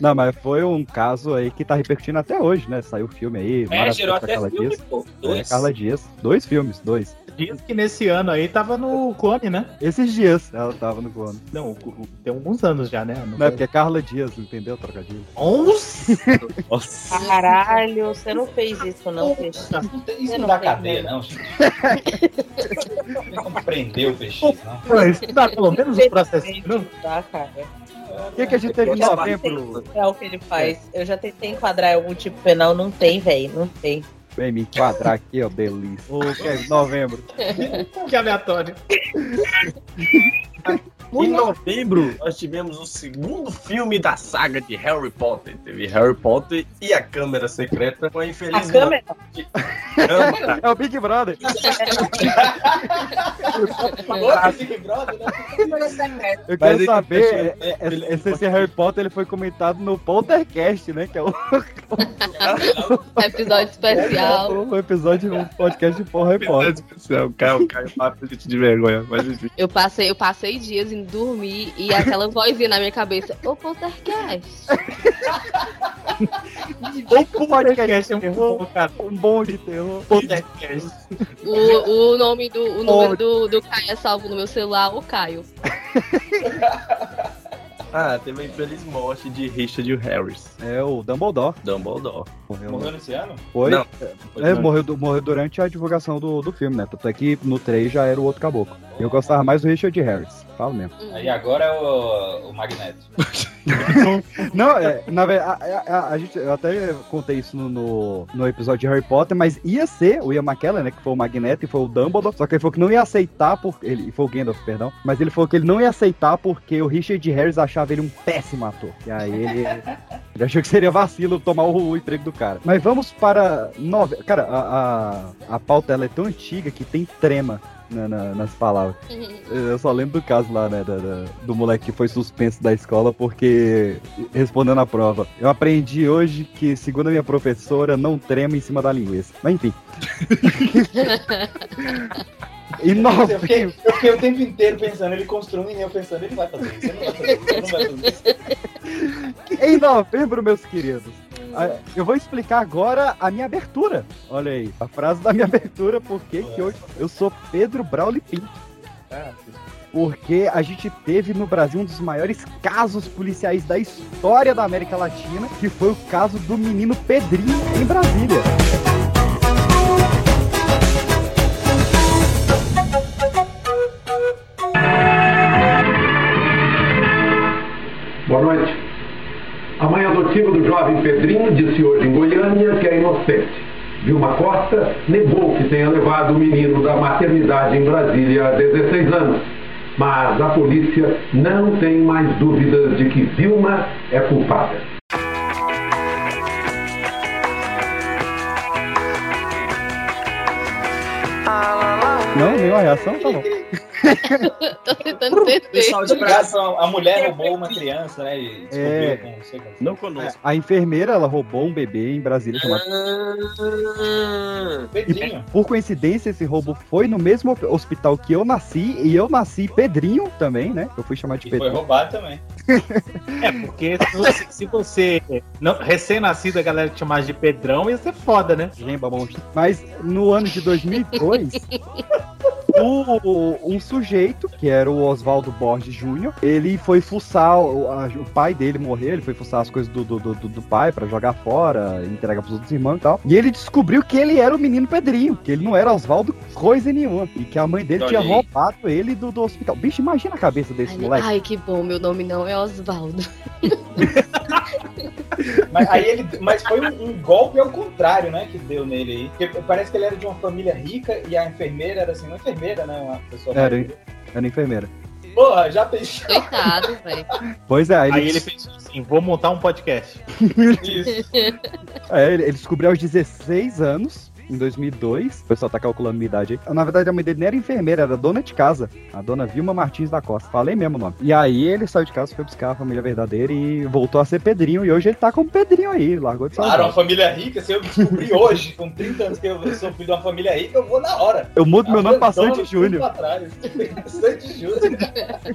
Não, mas foi um caso aí que tá repercutindo até hoje, né? Saiu o filme aí. É, gerou até Carla filme, Dias. pô. É, Dois. Carla Dias. Dois filmes, dois. Diz que nesse ano aí tava no clone, né? Esses dias ela tava no clone. Não, tem alguns anos já, né? Não é porque é Carla Dias, entendeu? Trocadilho. Nossa! Caralho, você não fez isso, não, Peixe. Isso Você não dá cadeia, não, gente. Não prendeu o peixe, não. Pô, isso dá pelo menos um processo. Não? Tá, cara. O que, que a gente teve em novembro? É o que ele faz. Eu já tentei enquadrar algum tipo penal, não tem, velho. Não tem. Vem me enquadrar aqui, ó, delícia. Ô, Kevin, novembro. Que aleatório. Bye. Em novembro, nós tivemos o segundo filme da saga de Harry Potter. Teve Harry Potter e a Câmara Secreta com a infeliz A câmera? Câmara. É o Big Brother. Outro Big Brother, né? Eu quero saber, é, é, esse, esse Harry Potter ele foi comentado no Poltercast, né? Que é o, Episódio especial. o episódio do podcast de Harry Potter. O Caio, o Caio gente de vergonha, mas enfim. Eu passei, eu passei dias em dormir e aquela vozinha na minha cabeça. Ô, Poltercast. O podcast é um bom, cara. Um bom de terror. Poltercast. O, o nome do o número do, do Caio é salvo no meu celular, o Caio. Ah, teve a infeliz morte de Richard Harris. É o Dumbledore. Dumbledore. Morreu, Morreu nesse ano? Foi? Não. É, morreu, du- morreu durante a divulgação do, do filme, né? Tanto é que no 3 já era o outro caboclo. Eu gostava mais do Richard Harris. Falo mesmo. Aí agora é o, o Magneto. Não, é, na verdade, a, a- a gente, eu até contei isso no, no, no episódio de Harry Potter, mas ia ser o Ian McKellen, né? Que foi o Magneto e foi o Dumbledore. Só que ele falou que não ia aceitar, por, ele foi o Gandalf, perdão. Mas ele falou que ele não ia aceitar porque o Richard Harris achava ele um péssimo ator. E aí ele, ele achou que seria vacilo tomar o, o emprego do cara. Mas vamos para. Nove... Cara, a, a, a pauta ela é tão antiga que tem trema. na- na- nas palavras. Eu só lembro do caso lá, né, da- da- do moleque que foi suspenso da escola porque respondendo a prova. Eu aprendi hoje que, segundo a minha professora, não trema em cima da linguiça. Mas enfim. E nove... Eu fiquei, eu fiquei o tempo inteiro pensando, ele construindo e eu pensando, ele vai fazer isso, ele não vai fazer isso, ele não vai fazer isso. Em novembro, meus queridos. Eu vou explicar agora a minha abertura. Olha aí, a frase da minha abertura, porque que hoje eu sou Pedro Brauli Pinto. Porque a gente teve no Brasil um dos maiores casos policiais da história da América Latina, que foi o caso do menino Pedrinho em Brasília. Boa noite. A mãe adotiva do jovem Pedrinho disse hoje em Goiânia que é inocente. Vilma Costa negou que tenha levado o menino da maternidade em Brasília há 16 anos. Mas a polícia não tem mais dúvidas de que Vilma é culpada. Não, nenhuma reação? Tá bom. Tô tentando entender. A mulher roubou uma criança, né? E descobriu É. com não sei Não conosco. A enfermeira, ela roubou um bebê em Brasília chamado Pedrinho. Por coincidência, esse roubo foi no mesmo hospital que eu nasci, e eu nasci Pedrinho também, né? Eu fui chamado de E foi Pedrinho. roubado também. É, porque se você, se você não- recém-nascido, a galera te chamar de Pedrão, ia ser foda, né? Gemba. Mas no ano de 2002, o, um sujeito, que era o Oswaldo Borges Júnior, ele foi fuçar, o, a- o pai dele morreu, ele foi fuçar as coisas do, do, do, do pai pra jogar fora, entregar pros outros irmãos e tal. E ele descobriu que ele era o menino Pedrinho, que ele não era Oswaldo coisa nenhuma. E que a mãe dele Olha tinha aí. roubado ele do, do hospital. Bicho, imagina a cabeça desse moleque. Ai, que bom, meu nome não é Osvaldo. Mas, aí ele, mas foi um, um golpe ao contrário, né? Que deu nele aí. Porque parece que ele era de uma família rica e a enfermeira era assim, uma enfermeira, né? Uma pessoa mais- Era, era enfermeira. Porra, já pensou? Coitado, velho. Pois é, aí Aí ele, ele pensou assim: vou montar um podcast. Isso. é, ele, ele descobriu aos 16 anos em 2002. O pessoal tá calculando minha idade aí. Na verdade, a mãe dele nem era enfermeira, era dona de casa. A dona Vilma Martins da Costa. Falei mesmo o nome. E aí ele saiu de casa, foi buscar a família verdadeira e voltou a ser Pedrinho. E hoje ele tá como Pedrinho aí, largou de Claro, saudade. uma família rica, se eu descobrir hoje, com 30 anos, que eu sou filho de uma família rica, eu vou na hora. Eu mudo meu nome pra tudo Júnior. Santi Júnior.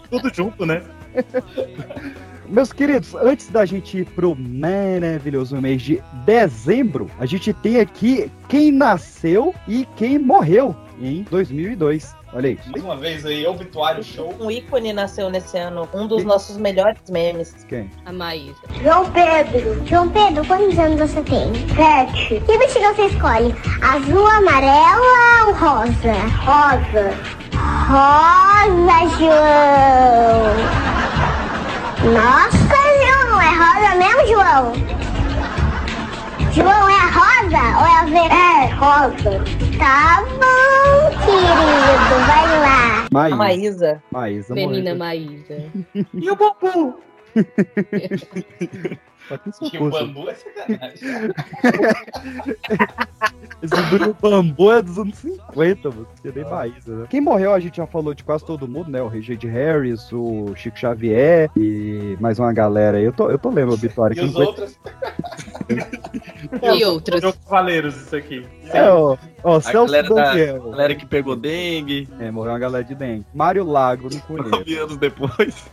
Tudo junto, né? Meus queridos, antes da gente ir pro maravilhoso mês de dezembro, a gente tem aqui quem nasceu e quem morreu em 2002. Olha aí. Mais uma vez aí, obituário show. Um ícone nasceu nesse ano, um dos nossos melhores memes. Quem? A Maísa. João Pedro. João Pedro, quantos anos você tem? Sete. Que vestido você escolhe? Azul, amarelo ou rosa? Rosa. Rosa, João. Nossa, João, é rosa mesmo, João? João, é rosa ou é verde? É, rosa. Tá bom, querido, vai lá. Maísa. A Maísa. Maísa Menina. Maísa. E o Bambu? Só que isso Que o bambu é sacanagem. Esse do bambu é dos anos 50, mano. Que nem Maísa, né? Quem morreu, a gente já falou de quase todo mundo, né? O Regide Harris, o Chico Xavier e mais uma galera aí. Eu tô, eu tô lendo o obituário E os foi- outros? E outros. Jogos Valeiros, isso aqui. É, ó, ó A Celso galera, da, galera que pegou dengue, É, morreu uma galera de dengue. Mário Lago, não conheço. nove anos depois.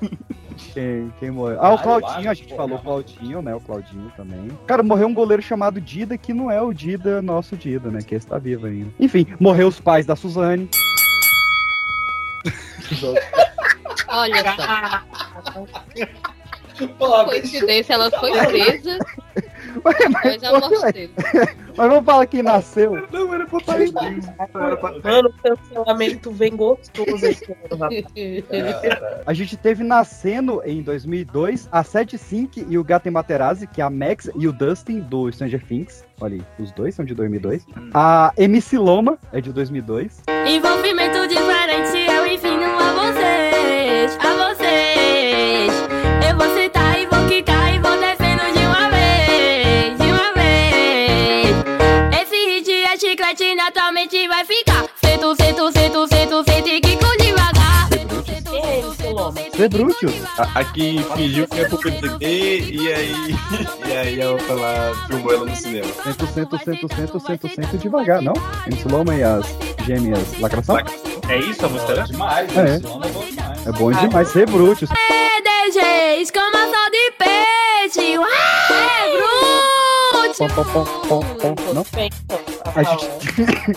Quem, quem morreu? Ah, o Mário Claudinho, a gente falou não. Claudinho, né? O Claudinho também. Cara, morreu um goleiro chamado Dida, que não é o Dida, nosso Dida, né? Que esse tá vivo ainda. Enfim, morreu os pais da Suzane. Olha só. Coincidência, ela foi presa. Mas, Mas a morte dele. mas vamos falar quem nasceu. Não, era pra estar Era pra Mano, o cancelamento vem gostoso esse ano, rapaz. A gente teve nascendo em 2002 a Sete Sink e o Gaten Materazzi, que é a Max e o Dustin do Stranger Things. Olha aí, os dois são de 2002. A MC Loma é de 2002. Envolvimento diferente, eu ensino a vocês, a vocês. Loma? Cebrúcio. A- Aqui fingiu que é pro PTT e aí. E aí a outra lá filmou ela no cinema. Cento, cento, cento, cento, cento, cento devagar, não? Loma e as gêmeas lacração? É isso a música? né? Demais, É. nome é bom demais. É bom demais, Cebrúcio. DG, escamação de peixe. É, pom. Não? A gente,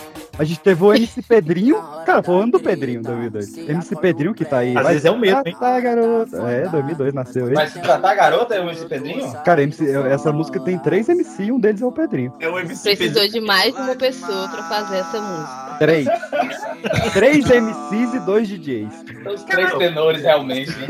a gente teve o MC Pedrinho. Cara, foi o ano do Pedrinho, 2002. MC Pedrinho que tá aí. Às vezes é o mesmo, hein? Tá, garota. É, 2002 nasceu ele. Mas se tratar garota, é o esse Pedrinho? Cara, MC, essa música tem três MC e um deles é o Pedrinho. É o MC Precisou de mais de uma pessoa pra fazer essa música. Três. três MCs e dois DJs. Os três tenores, realmente, né?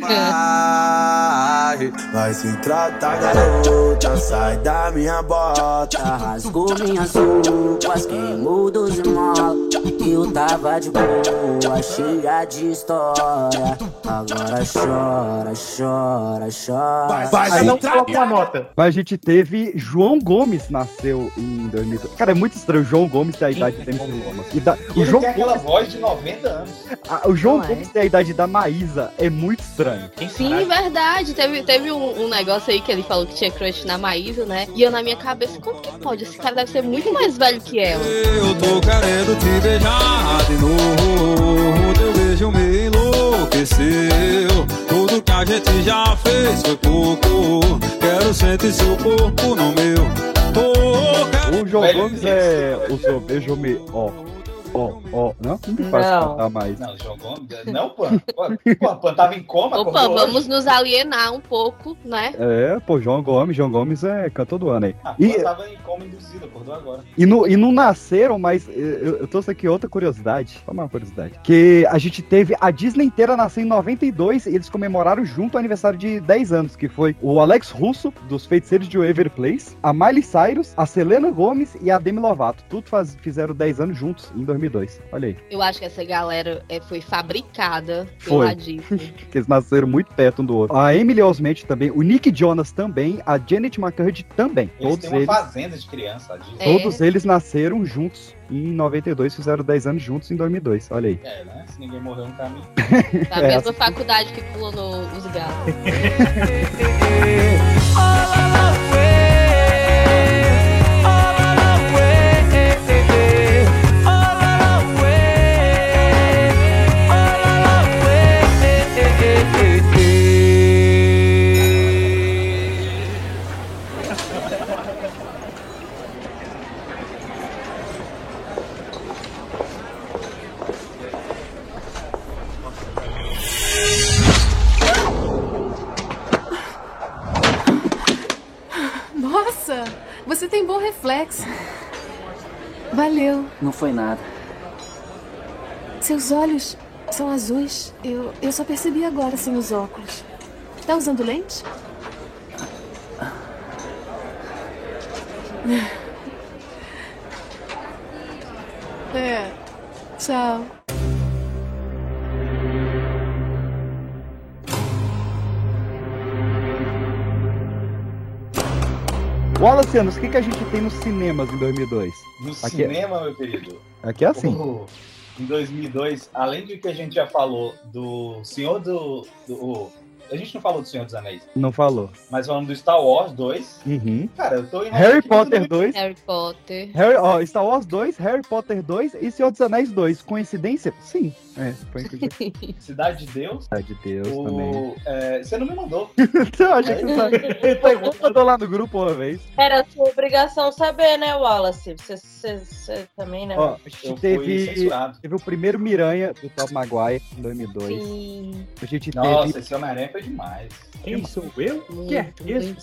Vai, vai se tratar, garota. Sai da minha bota. Rasgou minhas roupas, queimou dos mal. Eu tava de boa, cheia de história. Agora chora, chora, chora. Vai se não coloca uma nota. Mas a gente teve João Gomes nasceu em 2002. Cara, é muito estranho. O João Gomes tem a idade de MC Loma. E da- E o João, tem aquela voz de 90 anos. a- o João Não é. Gomes tem a idade da Maísa. É muito estranho. Sim, verdade. Teve, teve um, um negócio aí que ele falou que tinha crush na Maísa, né? E eu na minha cabeça, como que pode? Esse cara deve ser muito mais velho que ela. Eu tô querendo te beijar de novo. Teu beijo me enlouqueceu. Tudo que a gente já fez foi pouco. Quero sentir seu corpo no meu. Tô. O João Gomes é o seu beijo me. Ó. Ó, ó. Não? Não me faz Não. cantar mais. Não, João Gomes. Não, Pan. Pô, Pô, Pan tava em coma. Opa, acordou hoje. vamos nos alienar um pouco, né? É, pô, João Gomes. João Gomes é cantor do ano aí. Ah, E, Pan tava em coma induzido, acordou agora. E, não, e não nasceram, mas eu, eu trouxe aqui outra curiosidade. Só uma curiosidade. Que a gente teve a Disney inteira nasceu em 92 e eles comemoraram junto o aniversário de 10 anos, que foi o Alex Russo, dos Feiticeiros de Waverly Place, a Miley Cyrus, a Selena Gomes e a Demi Lovato. Tudo faz, fizeram 10 anos juntos em 2002. 2002. Olha aí. Eu acho que essa galera é, foi fabricada Foi. pela Disney. que eles nasceram muito perto um do outro. A Emily Osment também, o Nick Jonas também, a Janet McCurdy também. Eles todos têm uma eles, fazenda de criança. De... todos eles nasceram juntos em 92, fizeram 10 anos juntos em 2002. Olha aí. É, né? Se ninguém morreu no caminho. Da É, mesma faculdade que clonou os gatos. tem bom reflexo. Valeu. Não foi nada. Seus olhos são azuis. Eu, eu só percebi agora sem os óculos. Tá usando lente? É. Tchau. Wallace Anos, o que, que a gente tem nos cinemas em 2002? No Aqui- cinema, meu querido. Aqui é assim. o- em 2002, além do que a gente já falou do Senhor do. do o- a gente não falou do Senhor dos Anéis, Não falou. mas falando do Star Wars 2. Uhum. Cara, eu tô em Harry Potter 2. Harry Potter. Harry, ó, Star Wars 2, Harry Potter 2 e Senhor dos Anéis 2. Coincidência? Sim. É, foi. Cidade de Deus. Cidade de Deus também. O, é, você não me mandou. Eu achei que você sabe. Ele pegou, mandou lá no grupo uma vez. Era sua obrigação saber, né, Wallace? Você, você- você também, né? Ó, a gente teve, teve o primeiro Miranha do Tom Maguire em 2002. Sim. A gente Nossa, teve. esse Homem-Aranha foi demais. Quem sou eu? Que é esse?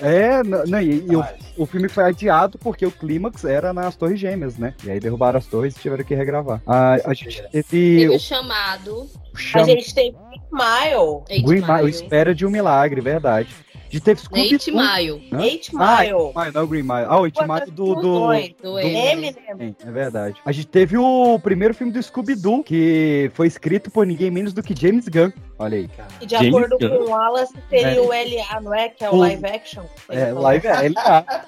É, não, não, e, e o, o filme foi adiado porque o clímax era nas Torres Gêmeas, né? E aí derrubaram as torres e tiveram que regravar. A, a gente teve Teve o chamado. chama- A gente tem Smile. Green Mile, o Espera de um Milagre, verdade. A gente teve Scooby Eight Mile. Hã? Eight Ah, Mile. Mile, não é o Green Mile. Ah, o Eight Mile do... do, dois, do- do Eminem. É, verdade. A gente teve o primeiro filme do Scooby-Doo, que foi escrito por ninguém menos do que James Gunn. Olha aí. E de acordo com o Wallace, seria É. o LA, não é? Que é o O- live action. É, live é, tá.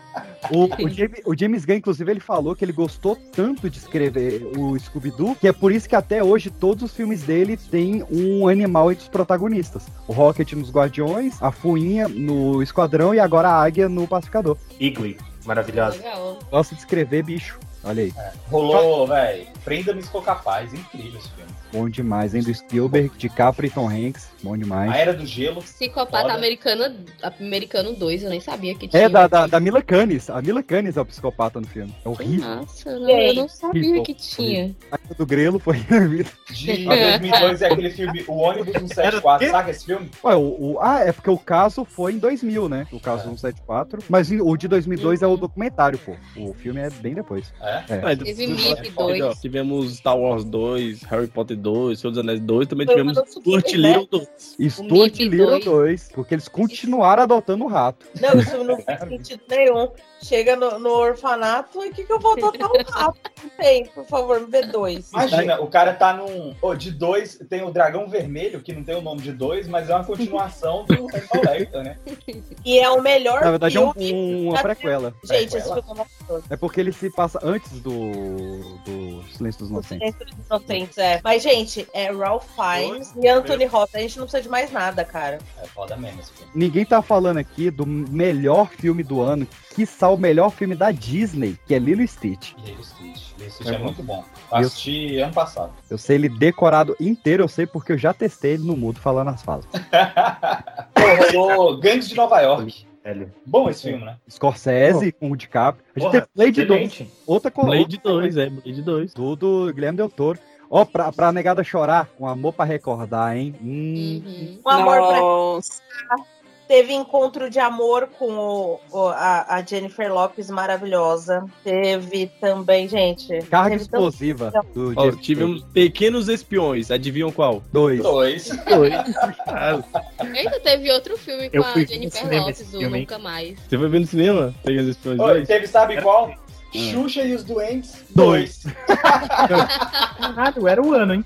O, o, James, o James Gunn, inclusive, ele falou que ele gostou tanto de escrever o Scooby-Doo, que é por isso que até hoje todos os filmes dele têm um animal entre os protagonistas. O Rocket nos Guardiões, a Fuinha no Esquadrão e agora a Águia no Pacificador. Igly, maravilhosa. Gosta de escrever bicho. Olha aí. Rolou, velho. Prenda-me se for capaz. Incrível esse filme. Bom demais, hein? Do Spielberg, DiCaprio e Tom Hanks. Bom demais. A Era do Gelo. Psicopata americana, americano 2, eu nem sabia que tinha. É da, da, da Mila Kunis. A Mila Kunis é o psicopata no filme. É horrível. Nossa, não, eu não sabia que tinha. A do Grelo foi De 2002 é aquele filme O Ônibus 174. Saca esse filme? Ué, o, o- ah, é porque o caso foi em 2000, né? O caso 174. Mas o de 2002 é o documentário, pô. O filme é bem depois. É? Ah, Teve do- Mip ó, 2. Tivemos Star Wars 2, Harry Potter 2, Senhor dos Anéis 2, também Foi tivemos Stuart Little né? 2. Stuart Mip Little 2. 2, porque eles continuaram adotando o rato. Não, isso não faz sentido nenhum. Chega no, no orfanato e o que, que eu vou um rato? Não tem, por favor, me dê dois. Imagina, o cara tá num. Ô, de dois, tem o Dragão Vermelho, que não tem o nome de dois, mas é uma continuação do Lecter, né? E é o melhor Na verdade, é um- filme. uma prequela. Gente, esse filme é maravilhoso. É porque ele se passa antes do, do Silêncio dos Inocentes. Silêncio dos Inocentes, é. Mas, gente, é Ralph Fiennes e Anthony Hopkins. A gente não precisa de mais nada, cara. É foda mesmo esse filme. Ninguém tá falando aqui do melhor filme do ano, quiçá o melhor filme da Disney, que é Lilo e Stitch. Lilo Stitch. Lilo Stitch É é, muito bom. Eu assisti ano passado. Eu sei ele decorado inteiro, eu sei porque eu já testei ele no mudo falando as falas. Pô, rolou Gangues de Nova York. Bom esse filme, né? Scorsese com o DiCaprio. A gente Porra, teve Blade 2. excelente. Outra com Blade outra 2, é, Blade 2. Tudo Guilherme Del Toro. Ó, pra, pra negada chorar, com amor pra recordar, hein? Hum, Um amor Nossa. pra. Teve encontro de amor com o, o- a, a Jennifer Lopes, maravilhosa. Teve também, gente. Carga teve tão- explosiva do James tivemos Pequenos Espiões, adivinham qual? Dois. Dois. Dois. Ainda teve outro filme com Eu a ver no Jennifer Lopes, o? Nunca Mais. Você foi ver no cinema? Pequenos Espiões Oi, 2? teve, sabe qual? Xuxa e os Doentes Dois. Caralho, era o ano, hein?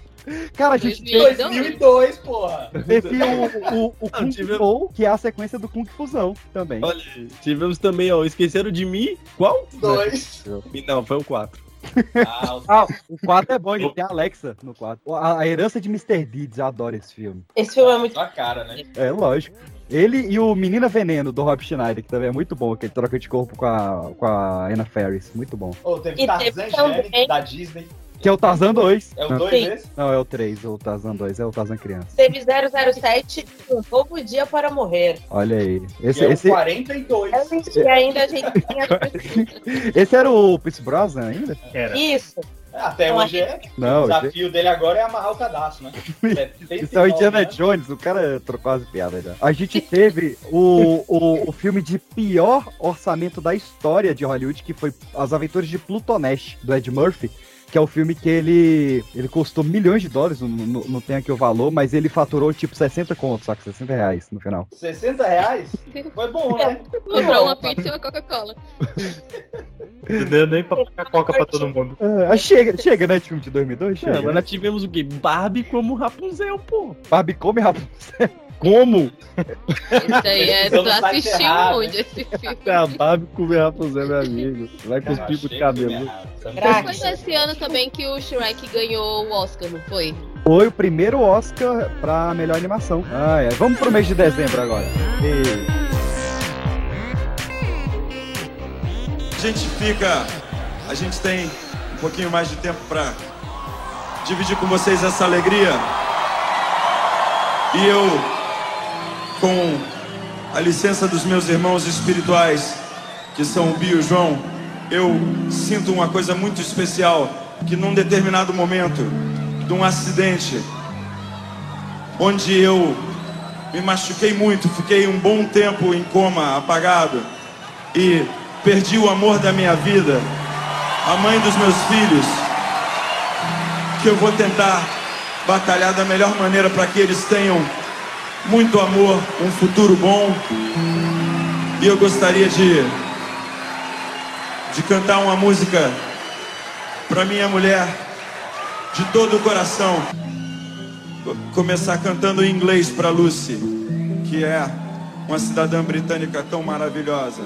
Cara, a gente teve, 2002, porra. teve o, o, o Kung Fu, que é a sequência do Kung Fusão também. Olha, tivemos também, ó, Esqueceram de Mim. Qual? Dois. Não, foi o 4. Ah, o 4 é bom, ele tem a Alexa no 4. A, a herança de Mr. Deeds, eu adoro esse filme. Esse filme é muito. Sua cara, né? É, lógico. Ele e o Menina Veneno, do Rob Schneider, que também é muito bom, que ele troca de corpo com a, com a Anna Ferris. Muito bom. Ô, teve E Tarzan teve também- da Disney. Que é o Tarzan 2. É o Não. 2 Sim. esse? Não, é o 3, o Tarzan 2, é o Tarzan criança. Teve 007, um novo dia para morrer. Olha aí. Esse, Que é o esse, 42. E ainda a gente tinha. esse era o Pierce Brosnan ainda? Era. Isso. Até Não, hoje é. Não, o desafio dele agora é amarrar o cadastro, né? Isso é o Indiana Jones, o cara trocou as piadas já. A gente teve o, o, o filme de pior orçamento da história de Hollywood, que foi As Aventuras de Plutonash, do Ed Murphy. Que é o filme que ele, ele custou milhões de dólares, não, não, não tem aqui o valor, mas ele faturou tipo 60 contos, só que 60 reais no final. 60 reais? Foi bom, né? Comprou uma pizza e uma Coca-Cola. Não deu nem pra pagar coca pra todo mundo. Ah, chega, chega, né, de filme de 2002? Chega. Não, mas nós tivemos o quê? Barbie como Rapunzel, pô. Barbie come Rapunzel. Como? Isso aí é. Tu site assistiu errado, onde esse filme? A Barbie comer Rapunzel, meu amigo. Vai com os picos de cabelo. Foi esse ano também que o Shrek ganhou o Oscar, não foi? Foi o primeiro Oscar pra melhor animação. Ah, é. Vamos pro mês de dezembro agora. E... A gente fica. A gente tem um pouquinho mais de tempo pra dividir com vocês essa alegria. E eu, com a licença dos meus irmãos espirituais, que são o Bio e o João, eu sinto uma coisa muito especial que num determinado momento de um acidente onde eu me machuquei muito, fiquei um bom tempo em coma, apagado e perdi o amor da minha vida, a mãe dos meus filhos, que eu vou tentar batalhar da melhor maneira para que eles tenham muito amor, um futuro bom. E eu gostaria de de cantar uma música para minha mulher de todo o coração. Co- Começar cantando em inglês para Lucy, que é uma cidadã britânica tão maravilhosa.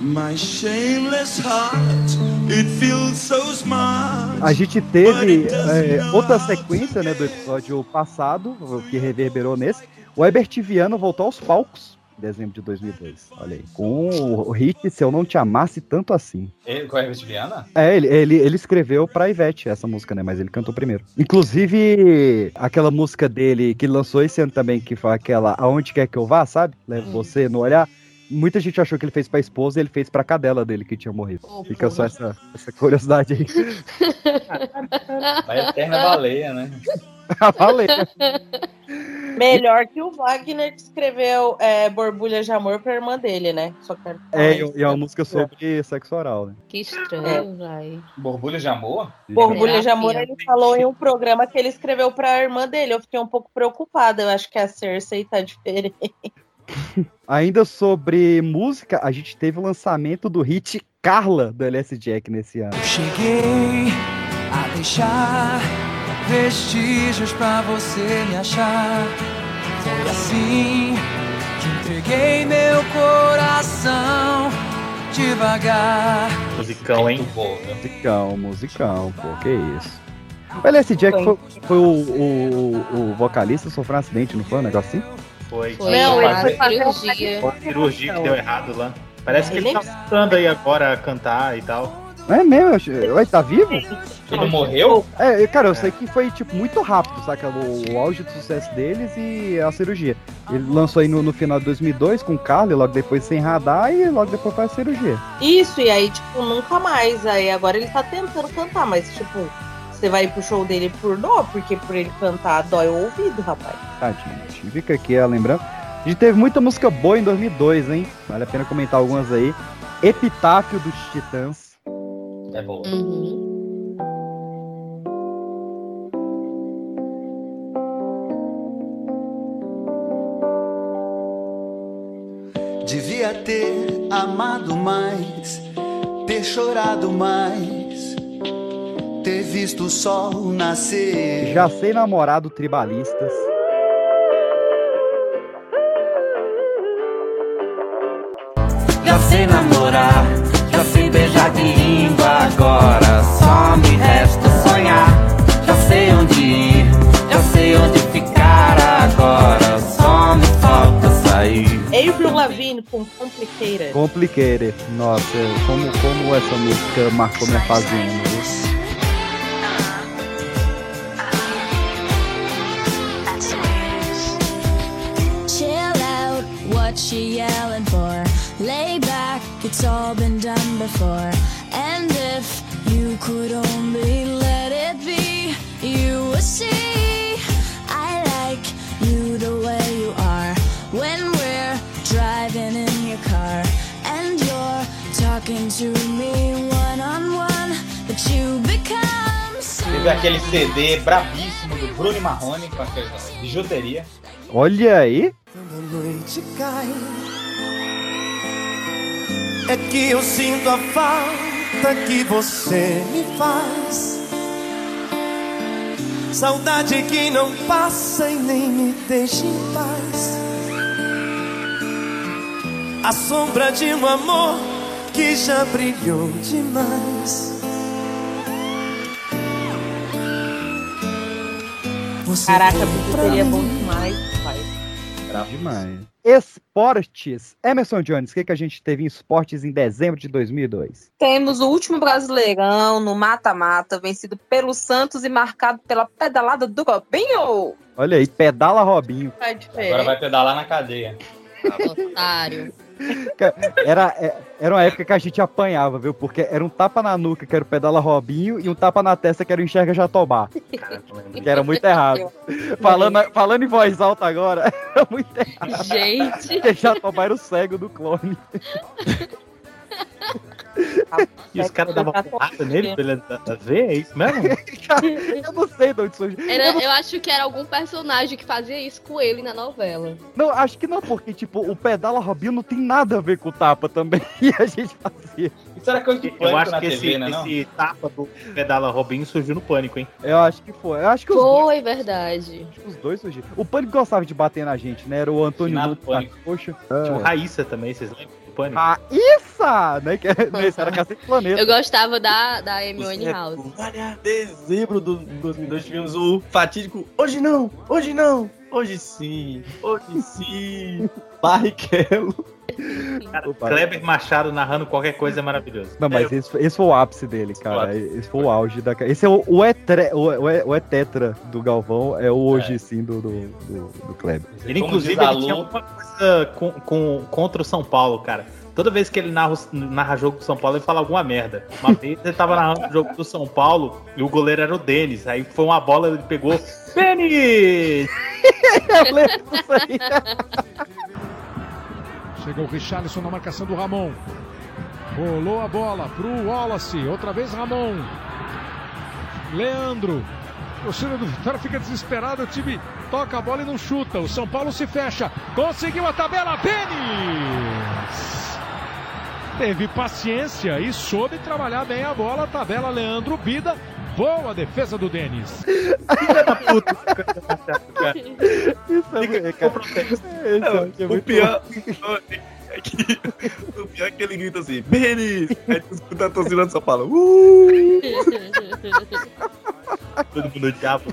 My shameless heart, it feels so smart. A gente teve é, outra sequência né, do episódio passado, que reverberou nesse. O Herbert Viana voltou aos palcos em dezembro de 2002. Olha aí. Com o hit Se Eu Não Te Amasse Tanto Assim. Ele, com a Herbert Viana? É, ele, ele, ele escreveu pra Ivete essa música, né? Mas ele cantou primeiro. Inclusive, aquela música dele que lançou esse ano também, que foi aquela Aonde Quer Que Eu Vá, sabe? Leve você no olhar. Muita gente achou que ele fez pra esposa e ele fez pra cadela dele que tinha morrido. Fica só essa, essa curiosidade aí. A eterna baleia, né? Valeu. Melhor que o Wagner que escreveu é, Borbulha de Amor pra irmã dele, né? Só quero É, e é uma música sobre sexo oral, né? Que estranho, vai. Borbulha de amor? Borbulha de Amor, Terapia. ele falou em um programa que ele escreveu pra irmã dele. Eu fiquei um pouco preocupada. Eu acho que a Cersei tá diferente. Ainda sobre música, a gente teve o lançamento do hit Carla do LS Jack nesse ano. Cheguei a deixar vestígios pra você me achar. Foi assim que entreguei meu coração devagar. Musicão, hein? Musicão, musicão, pô, que isso. O LS Jack foi, foi o, o, o vocalista, sofreu um acidente, não foi um negócio assim? Foi. Foi Não, ele foi fazer cirurgia. Uma cirurgia que deu errado lá. Parece que ele, Ele tá voltando aí agora a cantar e tal. É mesmo? Eu acho- Ele tá vivo? Ele morreu? É, cara, eu sei que foi, tipo, muito rápido, saca? O, o auge do sucesso deles e a cirurgia. Ele lançou aí no, no final de 2002 com o Carly, logo depois sem radar e logo depois faz a cirurgia. Isso, e aí, tipo, nunca mais. Aí agora ele tá tentando cantar, mas, tipo, você vai pro show dele por dó, porque por ele cantar dói o ouvido, rapaz. Tadinho, gente. fica aqui a lembrança. A gente teve muita música boa em 2002, hein? Vale a pena comentar algumas aí. Epitáfio dos Titãs. É boa. Devia queria ter amado mais, ter chorado mais, ter visto o sol nascer. Já sei namorado tribalistas. Já sei namorar, já sei beijar de língua agora. Só me resta sonhar. Já sei onde ir, já sei onde ficar agora. Só me falta sair. Avril Lavigne com Complicated. Complicated. Nossa, como, como essa música marcou minha fazenda. It's all been done before. And if you could only let it be, you would see. I like you the way you are. When we're driving in your car, and you're talking to me one on one, but you become so. Teve aquele CD brabíssimo do Bruno Marrone com aquela bijuteria. Olha aí. Quando a noite cai, é que eu sinto a falta que você me faz. Saudade que não passa e nem me deixa em paz. A sombra de um amor que já brilhou demais. Você Caraca, foi a pra bijuteria é mim. bom demais, pai. Demais. Esportes. Emerson Jones, o que, que a gente teve em esportes em dezembro de 2002? Temos o último Brasileirão no mata-mata, vencido pelo Santos e marcado pela pedalada do Robinho. Olha aí, pedala Robinho. Agora vai pedalar na cadeia. Otário. Era, é- era uma época que a gente apanhava, viu? Porque era um tapa na nuca, que era o pedala Robinho, e um tapa na testa, que era o enxerga Jatobá. Que era muito errado. Falando, falando em voz alta agora, era muito errado. Gente. Porque Jatobá era o cego do clone. E os caras davam porrada nele pra ele ver? É isso mesmo? eu não sei de onde surgiu. Era, Eu não- eu acho que era algum personagem que fazia isso com ele na novela. Não, acho que não, porque, tipo, o pedala Robinho não tem nada a ver com o tapa também. E a gente fazia. Isso era coisa de Eu pânico acho na que TV, esse, né, esse tapa do Pedala Robinho surgiu no pânico, hein? Eu acho que foi. Eu acho que os dois, Foi, verdade. os dois surgiram. O Pânico gostava de bater na gente, né? Era o Antônio Pânico. Poxa. Tinha o Raíssa também, vocês lembram pânico? Raíssa! Né? Que não, esse era Cacete Planeta. Eu gostava da, da Amy House. Olha, dezembro do 2002 tivemos o fatídico Hoje não, hoje não, hoje sim, hoje sim. Barrichello. Cara, Kleber Machado narrando qualquer coisa é maravilhoso. Não, mas esse, foi- esse foi o ápice dele, cara. Esse foi o auge da. Esse é o, o, etre, o, o, o etetra do Galvão, é o hoje sim do, do, do, do Kleber. Ele, Como inclusive, diz a ele tinha alguma coisa com, com- contra o São Paulo, cara. Toda vez que ele narra, narra jogo do São Paulo, ele fala alguma merda. Uma vez ele tava narrando o jogo do São Paulo e o goleiro era o Denis. Aí foi uma bola, ele pegou. Denis! Eu lembro disso aí. Chega o Richarlison na marcação do Ramon. Rolou a bola pro Wallace. Outra vez Ramon. Leandro. O torcedor do Vitória fica desesperado. O time toca a bola e não chuta. O São Paulo se fecha. Conseguiu a tabela. Denis! Teve paciência e soube trabalhar bem a bola. Tabela Leandro Bida. Boa defesa do Denis. Isso é. Cara. Esse é o muito pior é que, o pior é que ele grita assim, Benis! Aí tu escuta a torcida do São Paulo. Uh! Todo mundo odiava o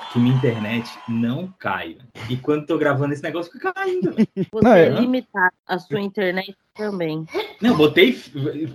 que minha internet não cai. E quando tô gravando esse negócio, fica caindo. velho. Você Não, é- limitar a sua internet também. Não, eu botei.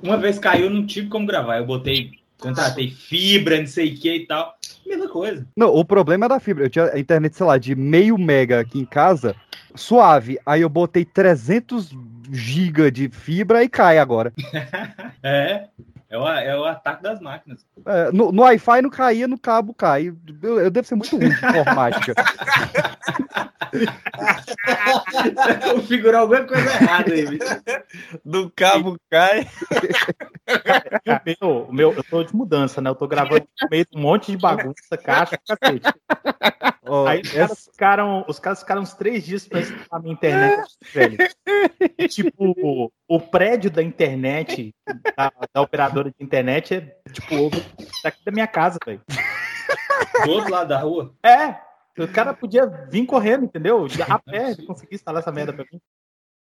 Uma vez caiu, não tive como gravar. Eu botei, contratei fibra, não sei o que e tal. Mesma coisa. Não, o problema é da fibra. Eu tinha a internet, sei lá, de meio mega aqui em casa, suave. Aí eu botei 300 giga de fibra e cai agora. É. É o, é o ataque das máquinas. É, no, no Wi-Fi não caía, no cabo cai. Eu, eu devo ser muito ruim de informática. Configurou alguma coisa errada aí, bicho. Do cabo cai. O meu, o meu, eu tô de mudança, né? Eu tô gravando no meio de um monte de bagunça, caixa, cacete. Ó, Aí os caras, ficaram, os caras ficaram uns três dias pra instalar minha internet, velho. Tipo, o prédio da internet, da, da operadora de internet, é tipo ovo daqui da minha casa, velho. Do outro lado da rua. É, o cara podia vir correndo, entendeu? De- A pé, conseguir instalar essa merda pra mim.